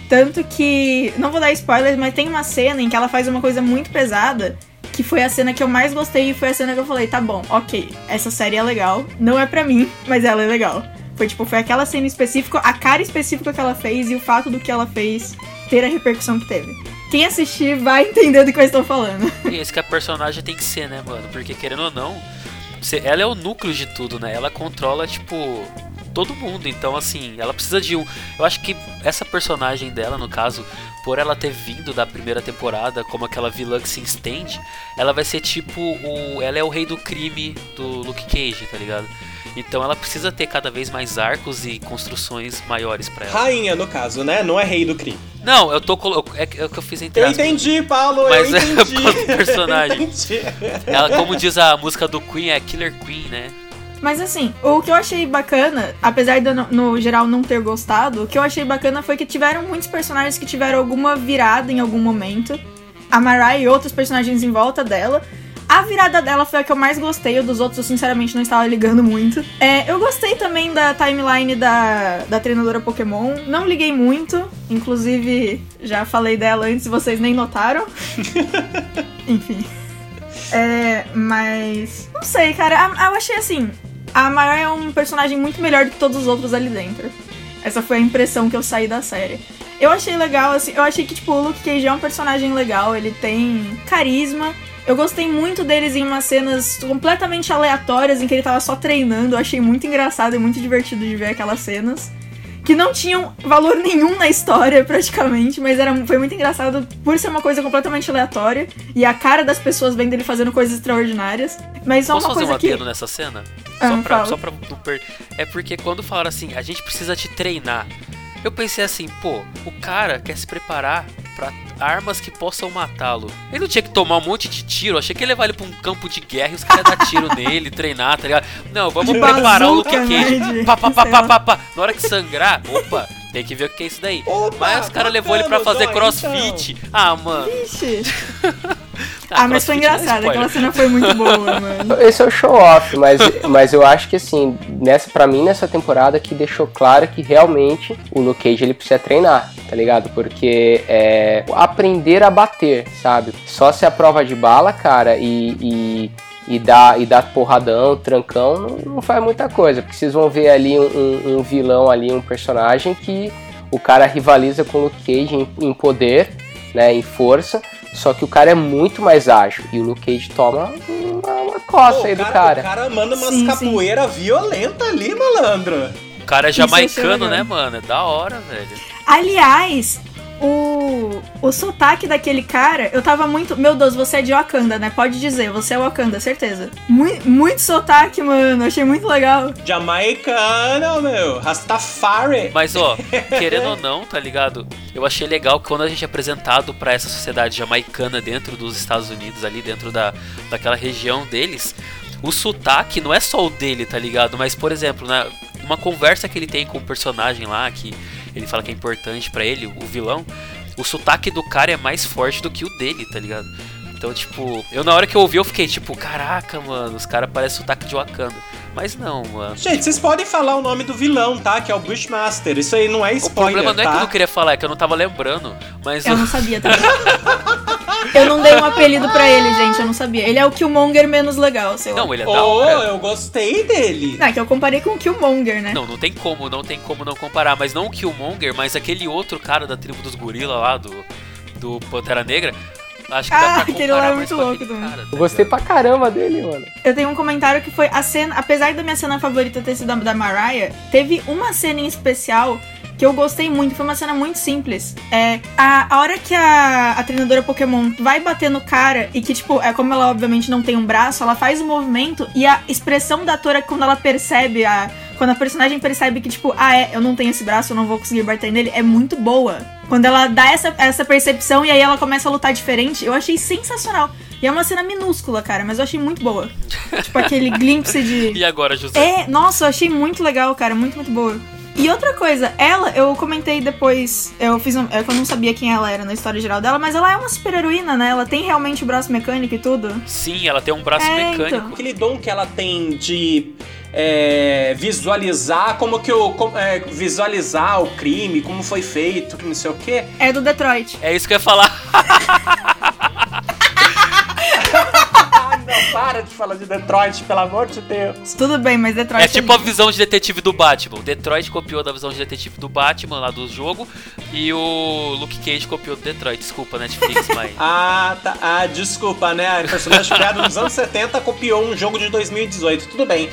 Tanto que, não vou dar spoilers, mas tem uma cena em que ela faz uma coisa muito pesada, que foi a cena que eu mais gostei e foi a cena que eu falei, tá bom, ok, essa série é legal, não é pra mim, mas ela é legal. Foi tipo, foi aquela cena específica, a cara específica que ela fez e o fato do que ela fez ter a repercussão que teve. Quem assistir vai entender do que eu estou falando. e esse que a personagem tem que ser, né, mano? Porque querendo ou não, ela é o núcleo de tudo, né? Ela controla, tipo, todo mundo. Então, assim, ela precisa de um. Eu acho que essa personagem dela, no caso, por ela ter vindo da primeira temporada como aquela vilã que se estende, ela vai ser tipo o. Ela é o rei do crime do Luke Cage, tá ligado? Então ela precisa ter cada vez mais arcos e construções maiores pra ela. Rainha, no caso, né? Não é rei do crime. Não, eu tô colo... é, é o que eu fiz entre Eu aspas. entendi, Paulo, Mas eu é entendi. por causa do personagem. Eu entendi. Ela, como diz a música do Queen, é Killer Queen, né? Mas assim, o que eu achei bacana, apesar de eu, no, no geral não ter gostado, o que eu achei bacana foi que tiveram muitos personagens que tiveram alguma virada em algum momento. A Mariah e outros personagens em volta dela. A virada dela foi a que eu mais gostei, o dos outros eu sinceramente não estava ligando muito. É, eu gostei também da timeline da, da treinadora Pokémon, não liguei muito, inclusive já falei dela antes e vocês nem notaram. Enfim. É, mas. Não sei, cara. Eu achei assim. A Mariah é um personagem muito melhor do que todos os outros ali dentro. Essa foi a impressão que eu saí da série. Eu achei legal, assim. Eu achei que, tipo, o Luke Cage é um personagem legal. Ele tem carisma. Eu gostei muito deles em umas cenas completamente aleatórias em que ele tava só treinando. Eu achei muito engraçado e muito divertido de ver aquelas cenas. Que não tinham valor nenhum na história, praticamente, mas era, foi muito engraçado por ser uma coisa completamente aleatória. E a cara das pessoas vendo ele fazendo coisas extraordinárias. Mas só Posso uma fazer coisa um que. adendo nessa cena? Ah, só, pra, fala. só pra não per... É porque quando falaram assim, a gente precisa te treinar. Eu pensei assim, pô, o cara quer se preparar pra armas que possam matá-lo. Ele não tinha que tomar um monte de tiro. Achei que ia levar ele pra um campo de guerra e os caras dar tiro nele, treinar, tá ligado? Não, vamos De preparar o Luke Cage. né, Pá, pá, pá, pá, pá, pá. Na hora que sangrar, opa, tem que ver o que é isso daí. Opa, Mas os caras levou ele pra fazer Zóio, crossfit. Ah, mano. Ixi. Ah, mas foi é engraçado. Aquela spoiler. cena foi muito boa, mano. Esse é o show off, mas, mas eu acho que assim, nessa, pra mim, nessa temporada que deixou claro que realmente o Luke Cage ele precisa treinar, tá ligado? Porque é aprender a bater, sabe? Só se a prova de bala, cara, e, e, e dar e dar porradão, trancão, não, não faz muita coisa. Porque vocês vão ver ali um, um- um vilão ali, um personagem que o cara rivaliza com o Luke Cage em, em poder, né? Em força. Só que o cara é muito mais ágil. E o Luke Cage toma uma, uma coça Pô, aí do cara. O cara manda umas Sim, sim. capoeira violenta ali, malandro. O cara é jamaicano, legal. né, mano? É da hora, velho. Aliás, o, o sotaque daquele cara, eu tava muito. Meu Deus, você é de Wakanda, né? Pode dizer, você é Wakanda, certeza. Muito, muito sotaque, mano. Achei muito legal. Jamaicano, meu. Rastafari. Mas, ó, querendo ou não, tá ligado? Eu achei legal que quando a gente é apresentado pra essa sociedade jamaicana dentro dos Estados Unidos, ali dentro da, daquela região deles, o sotaque não é só o dele, tá ligado? Mas, por exemplo, né, uma conversa que ele tem com o personagem lá, que ele fala que é importante pra ele, o vilão, o sotaque do cara é mais forte do que o dele, tá ligado? Então, tipo, eu na hora que eu ouvi, eu fiquei tipo, caraca, mano, os caras parecem sotaque de Wakanda. Mas não, mano. Gente, vocês podem falar o nome do vilão, tá? Que é o Bushmaster. Isso aí não é O spoiler, problema não é que eu tá? não queria falar, é que eu não tava lembrando. Mas Eu não sabia também. Eu não dei um apelido pra ele, gente, eu não sabia. Ele é o Killmonger menos legal, sei lá. Não, ele é da Oh, hora. eu gostei dele. Não, é que eu comparei com o Killmonger, né? Não, não tem como, não tem como não comparar. Mas não o Killmonger, mas aquele outro cara da tribo dos gorila lá, do, do Pantera Negra. Acho que dá Ah, pra aquele lá é muito com louco aquele também. cara, tá Eu gostei pra caramba dele, mano. Eu tenho um comentário que foi a cena, apesar da minha cena favorita ter sido a da Mariah, teve uma cena em especial que eu gostei muito, foi uma cena muito simples. É, a, a hora que a, a treinadora Pokémon vai bater no cara e que, tipo, é como ela obviamente não tem um braço, ela faz o movimento e a expressão da Tora quando ela percebe, a, quando a personagem percebe que, tipo, ah, é, eu não tenho esse braço, eu não vou conseguir bater nele, é muito boa. Quando ela dá essa, essa percepção e aí ela começa a lutar diferente, eu achei sensacional. E é uma cena minúscula, cara, mas eu achei muito boa. tipo, aquele glimpse de. E agora, José? É, nossa, eu achei muito legal, cara, muito, muito boa. E outra coisa, ela, eu comentei depois, eu fiz um, é eu não sabia quem ela era na história geral dela, mas ela é uma super heroína, né? Ela tem realmente o braço mecânico e tudo. Sim, ela tem um braço É, mecânico. então. Aquele dom que ela tem de é, visualizar como que o como, é, visualizar o crime, como foi feito, que não sei o quê. É do Detroit. É isso que eu ia falar. Não, para de falar de Detroit, pelo amor de Deus. Tudo bem, mas Detroit É tipo a visão de detetive do Batman. O Detroit copiou da visão de detetive do Batman lá do jogo. E o Luke Cage copiou do Detroit. Desculpa, Netflix, mas. Ah, tá. Ah, desculpa, né? A personagem criada nos anos 70 copiou um jogo de 2018. Tudo bem.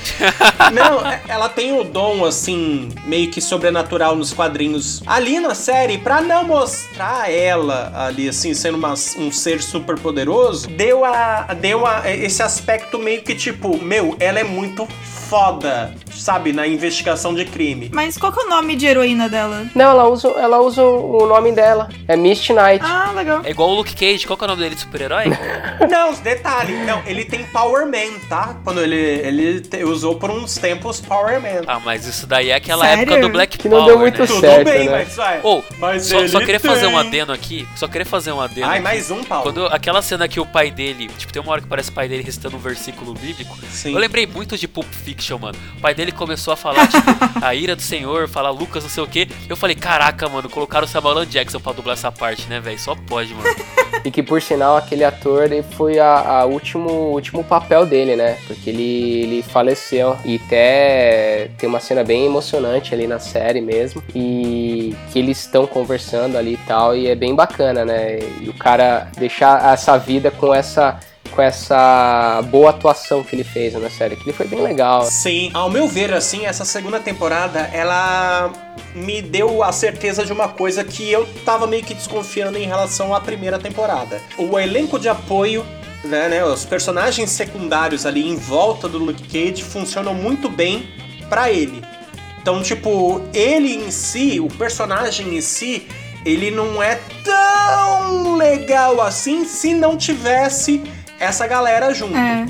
Não, é- ela tem o dom, assim, meio que sobrenatural nos quadrinhos. Ali na série, pra não mostrar ela ali, assim, sendo uma- um ser super poderoso, deu, a, deu a, esse aspecto meio que tipo, meu, ela é muito foda, sabe? Na investigação de crime. Mas qual que é o nome de heroína dela? Não, ela usa, ela usa o nome dela. É Misty Knight. Ah, legal. É igual o Luke Cage. Qual que é o nome dele de super-herói? Não, detalhe, não, ele tem Power Man, tá? Quando ele, ele te- usou por uns tempos Power Man. ah, mas isso daí é aquela Sério? época do Black Que não Power, deu muito né? Tudo certo, bem, né? mas vai. Ou, Mas só, só queria fazer um tem. adeno aqui. Só queria fazer um adeno. Ai, aqui. mais um, Paulo. Quando aquela cena que o pai dele, tipo, tem uma hora que parece o pai dele recitando um versículo bíblico. Sim. Eu lembrei muito de Pulp Fiction, mano. O pai dele começou a falar, tipo, a ira do Senhor, falar Lucas, não sei o quê. Eu falei, caraca, mano, colocaram o Samuel L. Jackson pra dublar essa parte, né, velho? Só pode, mano. E que por sinal aquele ator ele foi a, a último, último papel dele, né? Porque ele, ele faleceu. E até tem uma cena bem emocionante ali na série mesmo. E que eles estão conversando ali e tal. E é bem bacana, né? E o cara deixar essa vida com essa. Com essa boa atuação que ele fez na série, que ele foi bem legal. Sim, ao meu ver, assim, essa segunda temporada, ela me deu a certeza de uma coisa que eu tava meio que desconfiando em relação à primeira temporada. O elenco de apoio, né, né, os personagens secundários ali em volta do Luke Cage funcionam muito bem pra ele. Então, tipo, ele em si, o personagem em si, ele não é tão legal assim se não tivesse essa galera junto. É.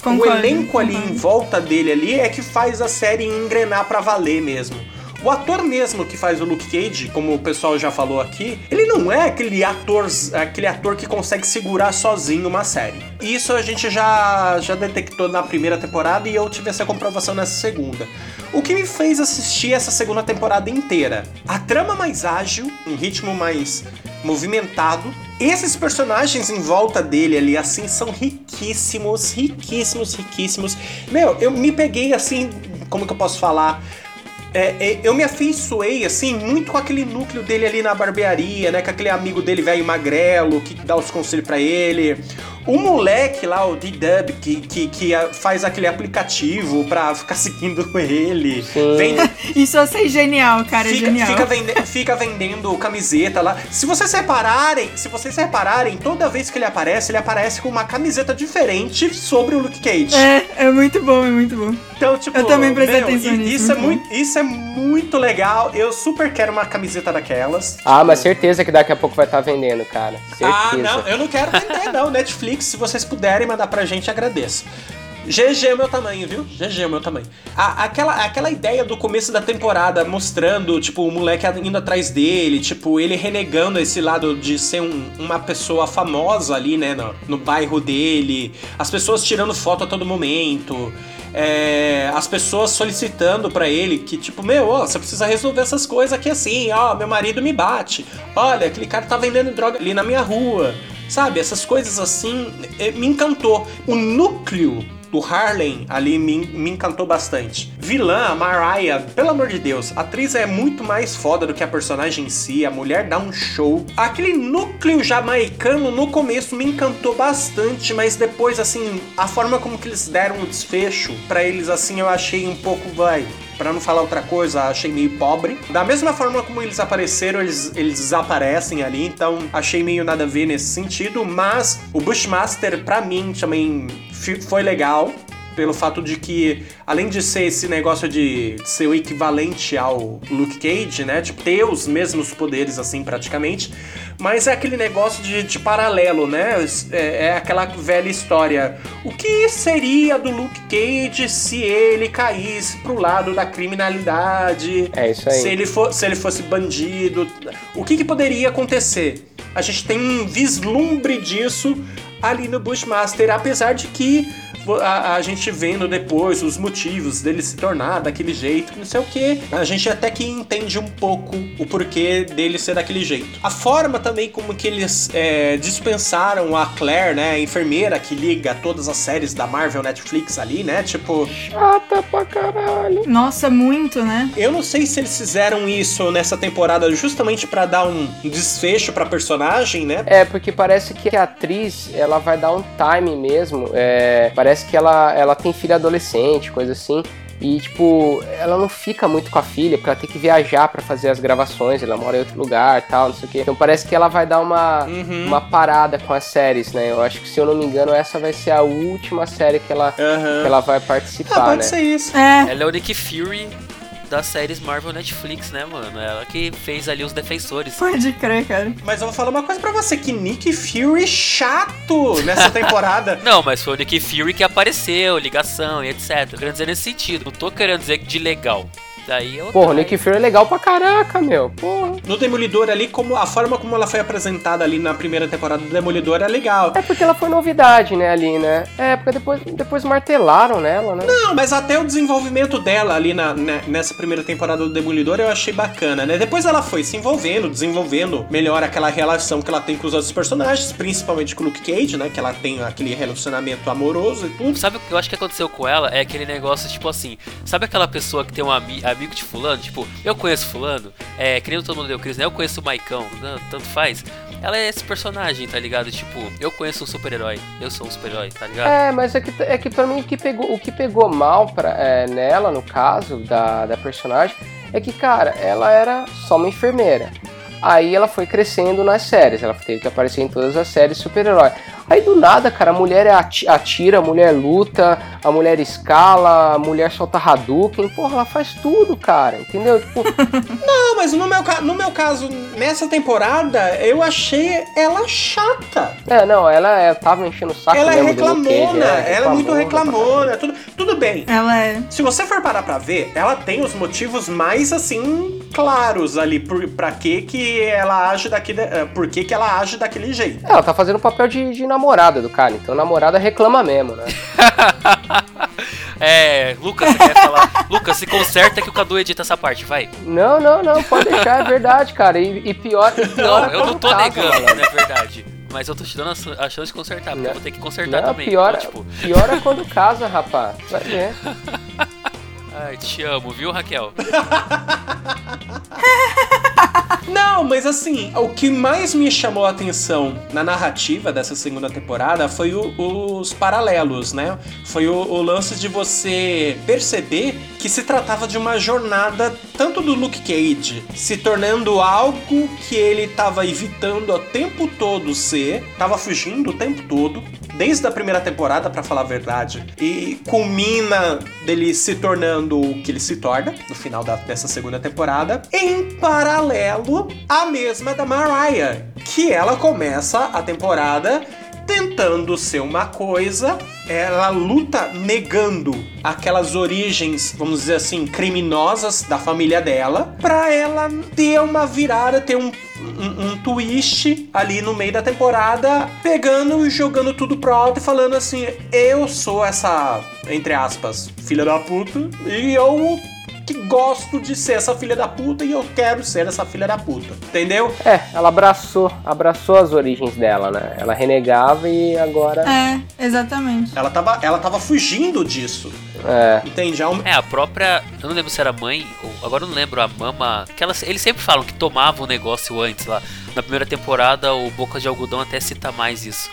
O Concordo, elenco ali em volta dele ali é que faz a série engrenar pra valer mesmo. O ator mesmo que faz o Luke Cage, como o pessoal já falou aqui, ele não é aquele ator, aquele ator que consegue segurar sozinho uma série. Isso a gente já, já detectou na primeira temporada e eu tive essa comprovação nessa segunda. O que me fez assistir essa segunda temporada inteira? A trama mais ágil, um ritmo mais movimentado. Esses personagens em volta dele ali, assim, são riquíssimos, riquíssimos, riquíssimos. Meu, eu me peguei assim, como que eu posso falar? É, é, eu me afeiçoei, assim, muito com aquele núcleo dele ali na barbearia, né? Com aquele amigo dele velho magrelo, que dá os conselhos pra ele. O moleque lá, o D-Dub, que, que, que faz aquele aplicativo pra ficar seguindo ele. Vende, Isso eu achei genial, cara, fica, genial. fica, vende- fica vendendo camiseta lá. Se vocês repararem, se vocês repararem, toda vez que ele aparece, ele aparece com uma camiseta diferente sobre o Luke Cage. É, é muito bom, é muito bom. Então, tipo, Eu também prestei atenção i- nisso, Isso é, muito muito, isso é muito legal. Eu super quero uma camiseta daquelas. Ah, mas certeza que daqui a pouco vai estar vendendo, cara. Certeza. Ah, não, eu não quero vender, não. Netflix, se vocês puderem mandar pra gente, agradeço. GG é o meu tamanho, viu? GG é o meu tamanho. A- aquela, aquela ideia do começo da temporada mostrando, tipo, o moleque indo atrás dele, tipo, ele renegando esse lado de ser um- uma pessoa famosa ali, né, no, no bairro dele, as pessoas tirando foto a todo momento. é, as pessoas solicitando pra ele que, tipo, meu, ó, você precisa resolver essas coisas aqui assim, ó, meu marido me bate. Olha, aquele cara tá vendendo droga ali na minha rua. Sabe, essas coisas assim eh, me encantou. O núcleo do Harlem ali me, me encantou bastante. Vilã, a Mariah, pelo amor de Deus, a atriz é muito mais foda do que a personagem em si, a mulher dá um show. Aquele núcleo jamaicano no começo me encantou bastante, mas depois, assim, a forma como que eles deram o desfecho pra eles, assim, eu achei um pouco, vai, Pra não falar outra coisa, achei meio pobre. Da mesma forma como eles apareceram, eles, eles desaparecem ali, então achei meio nada a ver nesse sentido. Mas o Bushmaster, pra mim, também foi legal. Pelo fato de que, além de ser esse negócio de ser o equivalente ao Luke Cage, né? Tipo, ter os mesmos poderes, assim, praticamente. Mas é aquele negócio de, de paralelo, né? É, é aquela velha história. O que seria do Luke Cage se ele caísse pro lado da criminalidade? É isso aí. Se ele, for, se ele fosse bandido? O que, que poderia acontecer? A gente tem um vislumbre disso ali no Bushmaster, apesar de que a, a gente vendo depois os motivos dele se tornar daquele jeito, não sei o que, a gente até que entende um pouco o porquê dele ser daquele jeito. A forma também como que eles é, dispensaram a Claire, né, a enfermeira que liga todas as séries da Marvel Netflix ali, né, tipo, Chata pra caralho. Nossa, muito, né? eu não sei se eles fizeram isso nessa temporada justamente pra dar um desfecho pra personagem, né? É, porque parece que a atriz, ela vai dar um time mesmo. é, parece que ela, ela tem filha adolescente, coisa assim. E, tipo, ela não fica muito com a filha, porque ela tem que viajar pra fazer as gravações, ela mora em outro lugar tal, não sei o quê. Então parece que ela vai dar uma, Uhum. uma parada com as séries, né? Eu acho que, se eu não me engano, essa vai ser a última série que ela, Aham. que ela vai Ah, participar, pode né? ser isso. É. Ela é o Nick Fury das séries Marvel Netflix, né, mano? Ela que fez ali os defensores. Pode crer, cara. Mas eu vou falar uma coisa pra você, que Nick Fury chato nessa temporada. Não, mas foi o Nick Fury que apareceu, ligação e etc. Eu quero dizer nesse sentido. Não tô querendo dizer de legal. Daí eu. Porra, o Nick Fury é legal pra caraca, meu. Porra. No Demolidor ali, como a forma como ela foi apresentada ali na primeira temporada do Demolidor é legal. É porque ela foi novidade, né, ali, né? É, porque depois, depois martelaram nela, né? Não, mas até o desenvolvimento dela ali na, né, nessa primeira temporada do Demolidor eu achei bacana, né? Depois ela foi se envolvendo, desenvolvendo melhor aquela relação que ela tem com os outros personagens, principalmente com o Luke Cage, né? Que ela tem aquele relacionamento amoroso e tudo. Sabe o que eu acho que aconteceu com ela? É aquele negócio, tipo assim, sabe aquela pessoa que tem um ami- amigo de fulano? Tipo, eu conheço fulano, é, que nem todo mundo deu Cris, né? Eu conheço o Maicão, não, tanto faz. Ela é esse personagem, tá ligado? Tipo, eu conheço um super-herói, eu sou um super-herói, tá ligado? É, mas é que, é que pra mim o que pegou, o que pegou mal pra, é, nela, no caso, da, da personagem, é que, cara, ela era só uma enfermeira. Aí ela foi crescendo nas séries, ela teve que aparecer em todas as séries super-herói. Aí do nada, cara, a mulher é ati- atira, a mulher luta, a mulher escala, a mulher solta Hadouken, porra, ela faz tudo, cara, entendeu? Tipo, Não, mas no meu, no meu caso, nessa temporada, eu achei ela chata. é, não, ela é, tava enchendo o saco ela é mesmo do Luke Cage, reclamona, ela é muito reclamona. reclamona, tudo, tudo bem. Ela é. Se você for parar pra ver, ela tem os motivos mais assim claros ali por, pra que que ela age daquele, eh, por que que ela age daquele jeito. Ela tá fazendo o papel de, de namorada do cara, então namorada reclama mesmo, né? É, Lucas, você quer falar? Lucas, se conserta que o Cadu edita essa parte, vai. Não, não, não, pode deixar, é verdade, cara. E, e pior, e pior Não, é eu não tô casa, negando, não é verdade. Mas eu tô te dando a, a chance de consertar, porque Não. eu vou ter que consertar Não, também. pior, Então, tipo, pior é quando casa, rapaz. Vai ver. ai, te amo, viu, Raquel? Não, mas assim, o que mais me chamou a atenção na narrativa dessa segunda temporada foi o- os paralelos, né? Foi o, o lance de você perceber que se tratava de uma jornada tanto do Luke Cage se tornando algo que ele tava evitando o tempo todo ser, tava fugindo o tempo todo, desde a primeira temporada, pra falar a verdade, e culmina dele se tornando o que ele se torna no final da- dessa segunda temporada, em paralelo à mesma da Mariah, que ela começa a temporada tentando ser uma coisa, ela luta negando aquelas origens, vamos dizer assim, criminosas da família dela, pra ela ter uma virada, ter um, um, um twist ali no meio da temporada, pegando e jogando tudo pro alto e falando assim: eu sou essa, entre aspas, filha da puta, e eu que gosto de ser essa filha da puta e eu quero ser essa filha da puta. Entendeu? É, ela abraçou, abraçou as origens dela, né? Ela renegava e agora. É, exatamente. Ela tava, ela tava fugindo disso. É. Entende? É um- É, a própria. Eu não lembro se era mãe, ou agora eu não lembro, a mama. Que ela, eles sempre falam que tomava o negócio antes lá. Na primeira temporada, o Boca de Algodão até cita mais isso.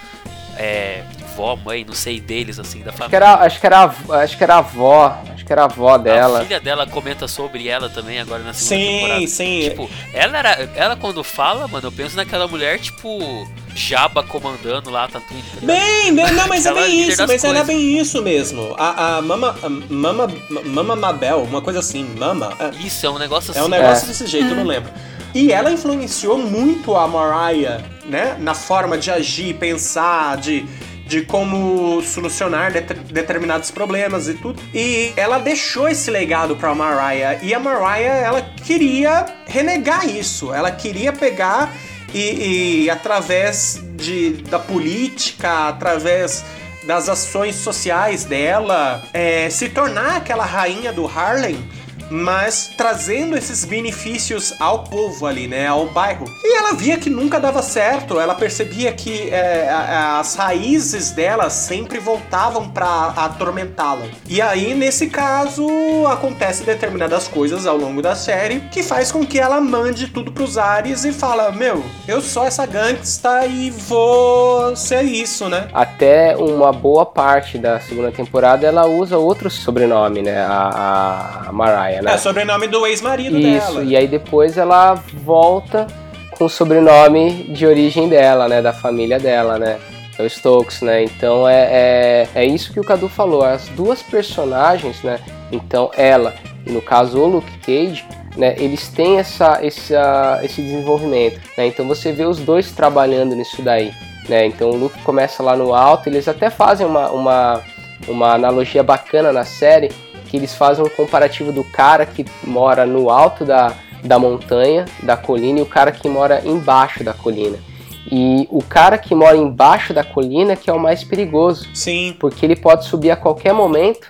É. Vó, mãe, não sei deles, assim, da Acho que, família. era, acho, que era, a avó- acho que era a avó. Acho que era a avó A dela. filha dela comenta sobre ela também agora na segunda Sim, temporada. sim. Tipo, ela era. Ela quando fala, mano, eu penso naquela mulher, tipo, Jabba comandando lá a tá ligado? Bem, bem, não, mas é é bem isso, mas era coisas. bem isso mesmo. A, a Mama, a Mama, Mama Mabel, uma coisa assim, Mama, é- Isso, é um negócio assim. é um negócio desse jeito, eu não lembro. E ela influenciou muito a Mariah, né, na forma de agir, pensar, de, de como solucionar det- determinados problemas e tudo. E ela deixou esse legado pra Mariah. E a Mariah, ela queria renegar isso. Ela queria pegar e, e através de, da política, através das ações sociais dela, é, se tornar aquela rainha do Harlem, mas trazendo esses benefícios ao povo ali, né, ao bairro. E ela via que nunca dava certo, ela percebia que é, as raízes dela sempre voltavam pra atormentá-la. E aí, nesse caso, acontece determinadas coisas ao longo da série que faz com que ela mande tudo pros ares e fala: Meu, eu sou essa gangsta e vou ser isso, né? Até uma boa parte da segunda temporada ela usa outro sobrenome, né? A, a Mariah, né? É o sobrenome do ex-marido Isso, dela. e aí depois ela volta com o sobrenome de origem dela, né? Da família dela, né? É o Stokes, né? Então é, é, é isso que o Cadu falou. As duas personagens, né? Então ela e no caso o Luke Cage, né? Eles têm essa, essa, esse desenvolvimento, né? Então você vê os dois trabalhando nisso daí, né? Então o Luke começa lá no alto, eles até fazem uma, uma, uma analogia bacana na série, que eles fazem um comparativo do cara que mora no alto da, da montanha, da colina, e o cara que mora embaixo da colina. E o cara que mora embaixo da colina que é o mais perigoso, Sim. porque ele pode subir a qualquer momento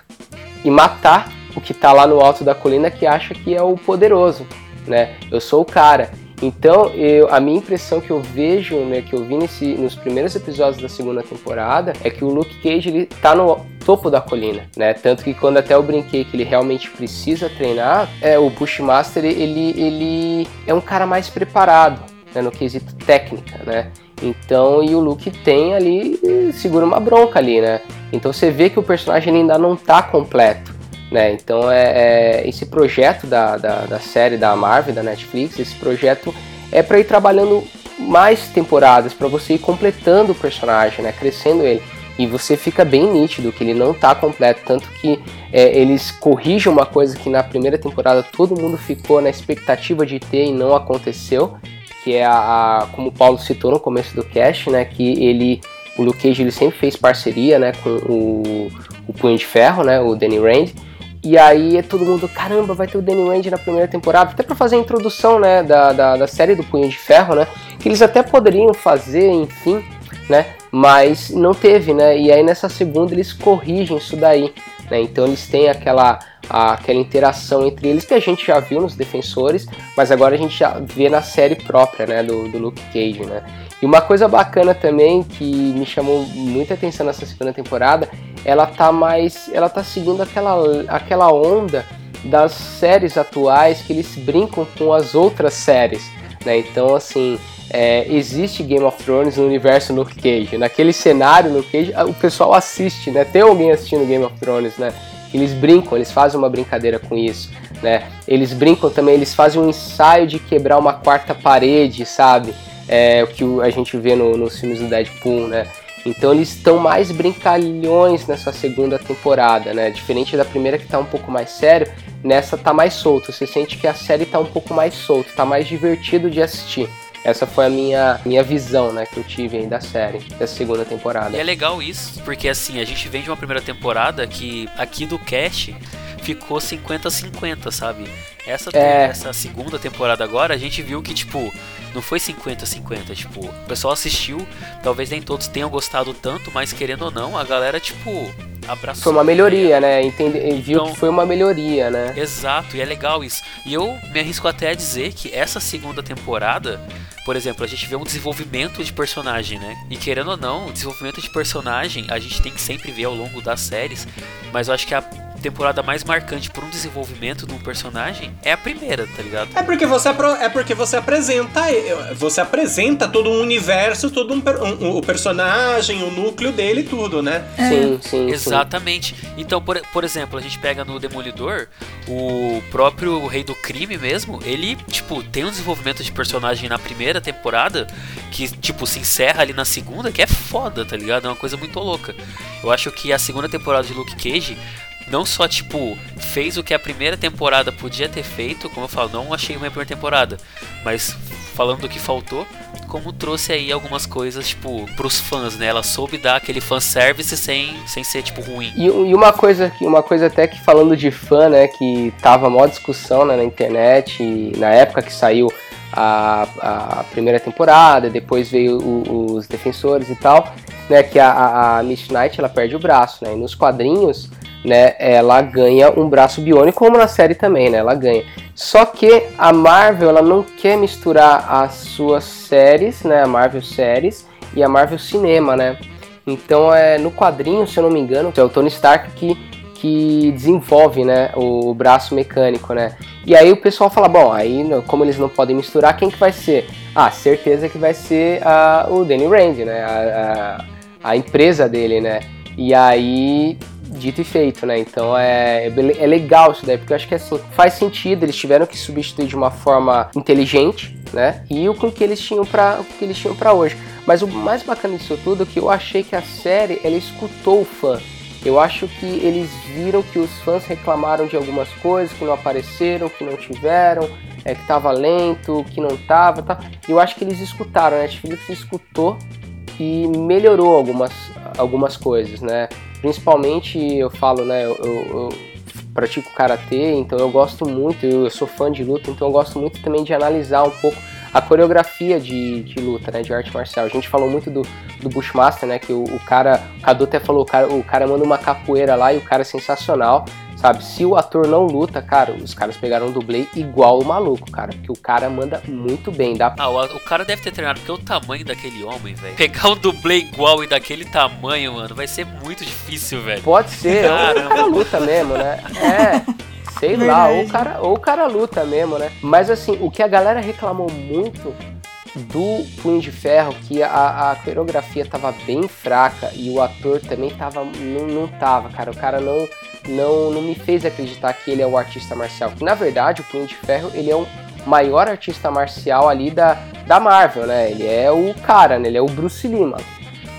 e matar o que tá lá no alto da colina que acha que é o poderoso, né? Eu sou o cara. Então, eu, a minha impressão que eu vejo, né, que eu vi nesse, nos primeiros episódios da segunda temporada, é que o Luke Cage ele tá no topo da colina, né? Tanto que quando até eu brinquei que ele realmente precisa treinar, é o Bushmaster ele ele é um cara mais preparado, né, no quesito técnica, né? Então, e o Luke tem ali, segura uma bronca ali, né? Então você vê que o personagem ainda não tá completo, né? Então é, é- esse projeto da, da, da série da Marvel, da Netflix, esse projeto é para ir trabalhando mais temporadas, para você ir completando o personagem, né? Crescendo ele. E você fica bem nítido que ele não tá completo, tanto que é, eles corrigem uma coisa que na primeira temporada todo mundo ficou na expectativa de ter e não aconteceu, que é a, a- como o Paulo citou no começo do cast, né, que ele o Luke Cage ele sempre fez parceria, né, com o, o Punho de Ferro, né, o Danny Rand. E aí é todo mundo, caramba, vai ter o Danny Rand na primeira temporada, até pra fazer a introdução, né, da, da, da série do Punho de Ferro, né, que eles até poderiam fazer, enfim, né, mas não teve, né, e aí nessa segunda eles corrigem isso daí, né, então eles têm aquela, a- aquela interação entre eles que a gente já viu nos Defensores, mas agora a gente já vê na série própria, né, do, do Luke Cage, né. E uma coisa bacana também que me chamou muita atenção nessa segunda temporada, ela tá mais, ela tá seguindo aquela, aquela onda das séries atuais que eles brincam com as outras séries, né? Então assim, é, existe Game of Thrones no universo Luke Cage, naquele cenário Luke Cage, o pessoal assiste, né? Tem alguém assistindo Game of Thrones, né? Eles brincam, eles fazem uma brincadeira com isso, né? Eles brincam também, eles fazem um ensaio de quebrar uma quarta parede, sabe? É o que a gente vê no- nos filmes do Deadpool, né? Então eles estão mais brincalhões nessa segunda temporada, né? Diferente da primeira que tá um pouco mais sério, nessa tá mais solto. Você sente que a série tá um pouco mais solta, tá mais divertido de assistir, Essa foi a minha, minha visão, né, que eu tive aí da série, dessa segunda temporada. E é legal isso, porque assim, a gente vem de uma primeira temporada que aqui do cast ficou 50-50, sabe? Essa, É. essa segunda temporada agora, a gente viu que, tipo, não foi 50-50, tipo, o pessoal assistiu, talvez nem todos tenham gostado tanto, mas querendo ou não, a galera, tipo, abraçou. Foi uma melhoria, né? Entende, viu Então- que foi uma melhoria, né? Exato, e é legal isso. E eu me arrisco até a dizer que essa segunda temporada, por exemplo, a gente vê um desenvolvimento de personagem, né? E querendo ou não, o desenvolvimento de personagem a gente tem que sempre ver ao longo das séries, mas eu acho que a temporada mais marcante por um desenvolvimento de um personagem é a primeira, tá ligado? É porque você é porque você apresenta você apresenta todo um universo, todo um, per- um- o personagem, o núcleo dele, tudo, né? Sim, sim, sim. Exatamente. Então, por, por exemplo, a gente pega no Demolidor, o próprio Rei do Crime mesmo, ele, tipo, tem um desenvolvimento de personagem na primeira temporada que, tipo, se encerra ali na segunda, que é foda, tá ligado? É uma coisa muito louca. Eu acho que a segunda temporada de Luke Cage não só, tipo, fez o que a primeira temporada podia ter feito, como eu falo, não achei uma primeira temporada, mas falando do que faltou, como trouxe aí algumas coisas, tipo, pros fãs, né? Ela soube dar aquele fanservice sem, sem ser, tipo, ruim. E, e uma coisa que uma coisa até que falando de fã, né, que tava mó discussão né, na internet, na época que saiu a, a primeira temporada, depois veio o- os defensores e tal, né, que a, a, a ela perde o braço, né, e nos quadrinhos, né, ela ganha um braço biônico, como na série também, né, ela ganha. Só que a Marvel, ela não quer misturar as suas séries, né, a Marvel séries e a Marvel cinema, né, então, é, no quadrinho, se eu não me engano, é o Tony Stark que, que desenvolve né, o braço mecânico, né? E aí o pessoal fala, bom, aí como eles não podem misturar, quem que vai ser? Ah, certeza que vai ser ah, o Danny Rand, né? A, a, a empresa dele, né? E aí, dito e feito, né? Então é, é é legal isso daí, porque eu acho que assim, faz sentido, eles tiveram que substituir de uma forma inteligente, né? E o que eles tinham para o que eles tinham para hoje. Mas o mais bacana disso tudo é que eu achei que a série ela escutou o fã. Eu acho que eles viram que os fãs reclamaram de algumas coisas que não apareceram, que não tiveram, é, que tava lento, que não tava, tá? Eu acho que eles escutaram, a Netflix escutou e melhorou algumas, algumas coisas, né? Principalmente eu falo, né? Eu, eu- pratico karatê, então eu gosto muito, eu, eu sou fã de luta, então eu gosto muito também de analisar um pouco a coreografia de, de luta, né? De arte marcial. A gente falou muito do, do Bushmaster, né? Que o, o cara, o Cadu até falou, o cara, o cara manda uma capoeira lá e o cara é sensacional, sabe? Se o ator não luta, cara, os caras pegaram um dublê igual o maluco, cara, porque o cara manda muito bem, dá Ah, o, o cara deve ter treinado, porque o tamanho daquele homem, velho. Pegar um dublê igual e daquele tamanho, mano, vai ser muito difícil, velho. Pode ser, ou o Caramba. cara luta mesmo, né? É, sei lá, ou o, cara, ou o cara luta mesmo, né? Mas assim, o que a galera reclamou muito do Punho de Ferro, que a, a coreografia tava bem fraca e o ator também tava, não, não tava, cara. O cara não, não, não me fez acreditar que ele é o artista marcial. Que na verdade o Punho de Ferro, ele é o maior artista marcial ali da, da Marvel, né? Ele é o cara, né? Ele é o Bruce mano.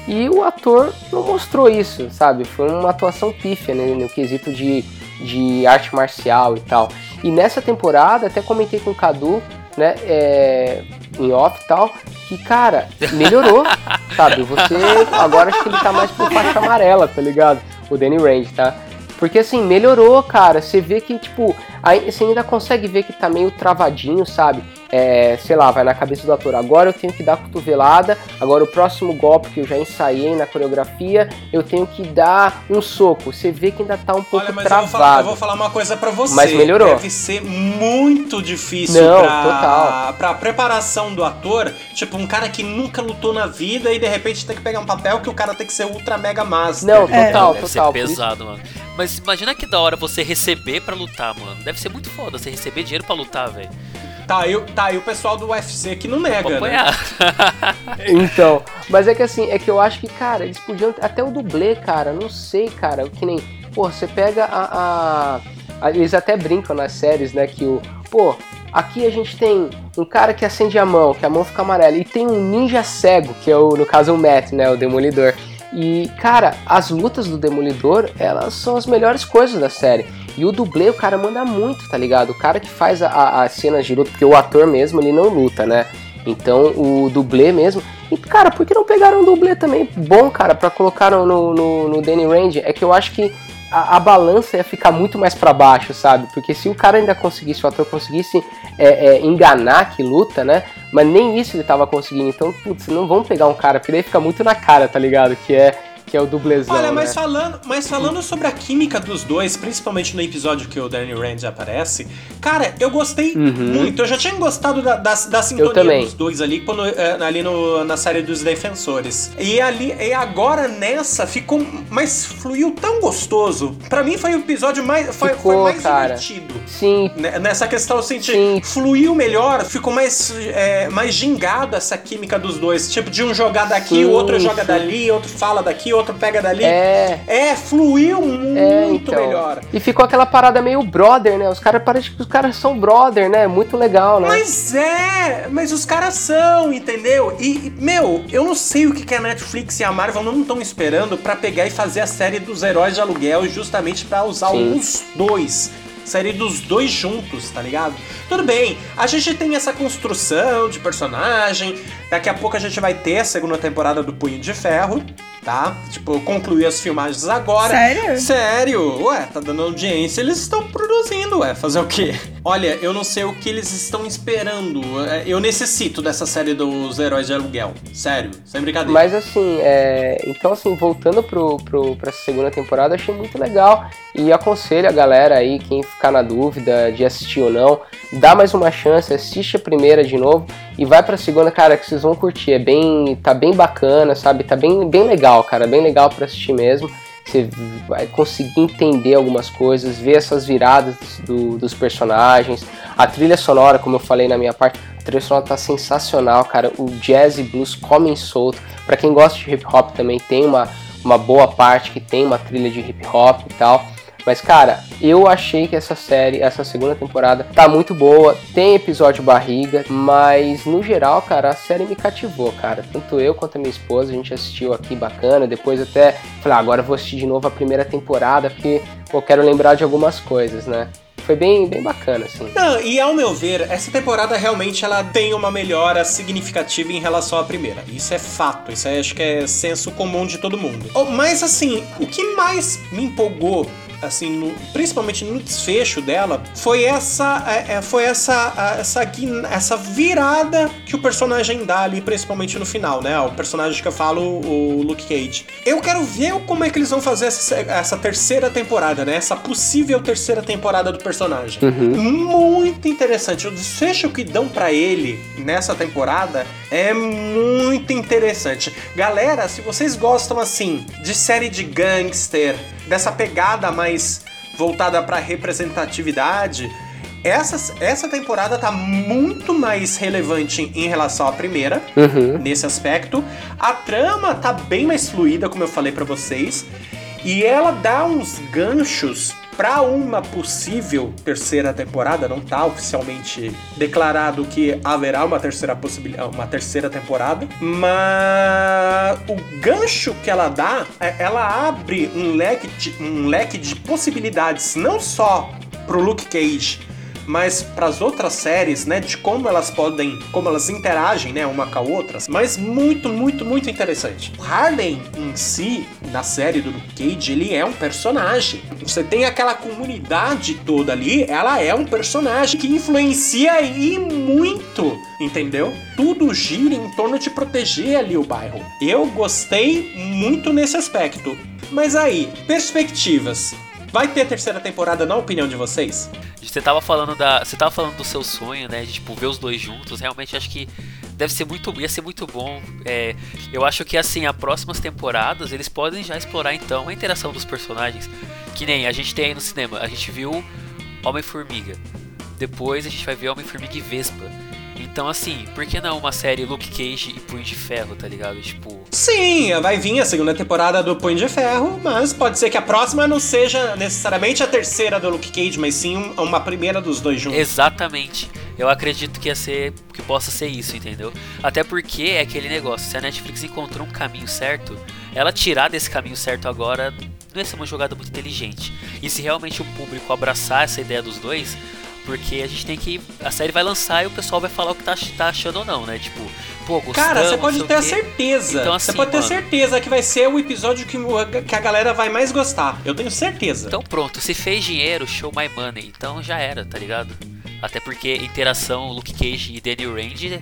E o ator não mostrou isso, sabe? Foi uma atuação pífia né, no quesito de, de arte marcial e tal. E nessa temporada, até comentei com o Cadu, né, é, em off e tal, que, cara, melhorou, sabe? Você, agora acho que ele tá mais por faixa amarela, tá ligado? O Danny Rand, tá? Porque assim, melhorou, cara. Você vê que, tipo, aí você ainda consegue ver que tá meio travadinho, sabe? É, sei lá, vai na cabeça do ator. Agora eu tenho que dar cotovelada. Agora o próximo golpe que eu já ensaiei na coreografia, eu tenho que dar um soco. Você vê que ainda tá um pouco Olha, mas eu vou, falar, eu travado. vou falar uma coisa pra você. Mas melhorou. Deve ser muito difícil Não, pra, total. pra preparação do ator. Tipo, um cara que nunca lutou na vida e de repente tem que pegar um papel que o cara tem que ser ultra mega master. Não, É. total, Deve total. ser pesado, mano. Mas imagina que da hora você receber pra lutar, mano. Deve ser muito foda você receber dinheiro pra lutar, velho. Tá aí, o- tá aí o pessoal do UFC que não nega, né? Então, mas é que assim, é que eu acho que, cara, eles podiam. Até o dublê, cara, não sei, cara, que nem. Pô, você pega a, a- a- Eles até brincam nas séries, né? Que o. Pô, aqui a gente tem um cara que acende a mão, que a mão fica amarela, e tem um ninja cego, que é o, no caso, o Matt, né? O Demolidor. E, cara, as lutas do Demolidor, elas são as melhores coisas da série. E o dublê, o cara manda muito, tá ligado? O cara que faz a- a- as cenas de luta, porque o ator mesmo, ele não luta, né? Então o dublê mesmo. E cara, por que não pegaram um dublê também bom, cara, pra colocar no, no, no Danny Rand? É que eu acho que a, a, balança ia ficar muito mais para baixo, sabe? Porque se o cara ainda conseguisse, o ator conseguisse é, é, enganar que luta, né? Mas nem isso ele tava conseguindo. Então, putz, não vão pegar um cara, porque daí fica muito na cara, tá ligado? Que é que é o dublezão. Olha, mas né? falando, mas falando sobre a química dos dois, principalmente no episódio que o Danny Rand aparece, cara, eu gostei Uhum. muito. Eu já tinha gostado da, da, da sintonia dos dois ali, quando, é, ali no, na série dos Defensores. E ali, e agora nessa ficou, mas fluiu tão gostoso. Pra mim foi o episódio mais, foi, foi Ficou, mais cara. divertido. Sim, Né, Nessa questão, eu senti, Sim. fluiu melhor, ficou mais, é, mais gingado essa química dos dois. Tipo, de um jogar daqui, Sim, o outro joga sim. dali, outro fala daqui, outro pega dali. é. É, fluiu muito É, então. melhor. E ficou aquela parada meio brother, né? Os caras parecem que os caras são brother, né? Muito legal, né? Mas é, mas os caras são, entendeu? E, meu, eu não sei o que, que a Netflix e a Marvel não estão esperando pra pegar e fazer a série dos heróis de aluguel justamente pra usar Sim. os dois. Série dos dois juntos, tá ligado? Tudo bem, a gente tem essa construção de personagem. Daqui a pouco a gente vai ter a segunda temporada do Punho de Ferro, tá? Tipo, concluir as filmagens agora. Sério? Sério? Ué, tá dando audiência, eles estão produzindo, ué. Fazer o quê? Olha, eu não sei o que eles estão esperando. É, Eu necessito dessa série dos heróis de aluguel. Sério, sem brincadeira. Mas assim, é... então assim, voltando pro, pro, pra segunda temporada, achei muito legal. E aconselho a galera aí, quem ficar na dúvida de assistir ou não, dá mais uma chance, assiste a primeira de novo e vai pra segunda, cara, que vocês vão curtir. É bem. tá bem bacana, sabe? Tá bem, bem legal, cara. Bem legal pra assistir mesmo. Você vai conseguir entender algumas coisas, ver essas viradas do- dos personagens. A trilha sonora, como eu falei na minha parte, a trilha sonora tá sensacional, cara. O jazz e blues comem solto. Pra quem gosta de hip hop também tem uma, uma boa parte que tem uma trilha de hip hop e tal. Mas, cara, eu achei que essa série, essa segunda temporada, tá muito boa. Tem episódio barriga, mas no geral, cara, a série me cativou, cara. Tanto eu quanto a minha esposa, a gente assistiu aqui bacana. Depois até falei, ah, agora eu vou assistir de novo a primeira temporada, porque eu quero lembrar de algumas coisas, né? Foi bem, bem bacana, assim. Não, e ao meu ver, essa temporada realmente ela tem uma melhora significativa em relação à primeira. Isso é fato, isso é, acho que é senso comum de todo mundo. Oh, Mas assim, o que mais me empolgou assim, no- principalmente no desfecho dela, foi essa, é, é, foi essa, essa, essa virada que o personagem dá ali, principalmente no final, né? O personagem que eu falo, o Luke Cage. Eu quero ver como é que eles vão fazer essa, essa terceira temporada, né? Essa possível terceira temporada do personagem. Muito interessante. O desfecho que dão pra ele nessa temporada é muito interessante. Galera, se vocês gostam assim de série de gangster, dessa pegada mais voltada pra representatividade, essa, essa temporada tá muito mais relevante em relação à primeira Uhum. nesse aspecto. A trama tá bem mais fluida, como eu falei pra vocês, e ela dá uns ganchos pra uma possível terceira temporada. Não tá oficialmente declarado que haverá uma terceira possibilidade, uma terceira temporada, mas o gancho que ela dá, é- ela abre um leque de, um leque de possibilidades, não só pro Luke Cage, mas para as outras séries, né, de como elas podem, como elas interagem, né, uma com a outra, mas muito, muito, muito interessante. O Harley em si, na série do Luke Cage, ele é um personagem. Você tem aquela comunidade toda ali, ela é um personagem que influencia e muito, entendeu? Tudo gira em torno de proteger ali o bairro. Eu gostei muito nesse aspecto. Mas aí, perspectivas. Vai ter terceira temporada na opinião de vocês? Você tava falando da. Você tava falando do seu sonho, né? De tipo, ver os dois juntos. Realmente acho que deve ser muito. ia ser muito bom. É, eu acho que assim, as próximas temporadas eles podem já explorar então a interação dos personagens. Que nem a gente tem aí no cinema. A gente viu Homem-Formiga. Depois a gente vai ver Homem-Formiga e Vespa. Então assim, por que não uma série Luke Cage e Punho de Ferro, tá ligado? Tipo. Sim, vai vir a segunda temporada do Punho de Ferro, mas pode ser que a próxima não seja necessariamente a terceira do Luke Cage, mas sim um- uma primeira dos dois juntos. Exatamente. Eu acredito que ia ser que possa ser isso, entendeu? Até porque é aquele negócio, se a Netflix encontrou um caminho certo, ela tirar desse caminho certo agora não ia ser uma jogada muito inteligente. E se realmente o público abraçar essa ideia dos dois, Porque a gente tem que. A série vai lançar e o pessoal vai falar o que tá, tá achando ou não, né? Tipo, pô, gostamos, Cara, você não pode sei o ter a certeza. Então, você assim, pode ter mano. certeza que vai ser o episódio que, que a galera vai mais gostar. Eu tenho certeza. Então pronto, se fez dinheiro, show my money. Então já era, tá ligado? Até porque interação Luke Cage e Daniel Rand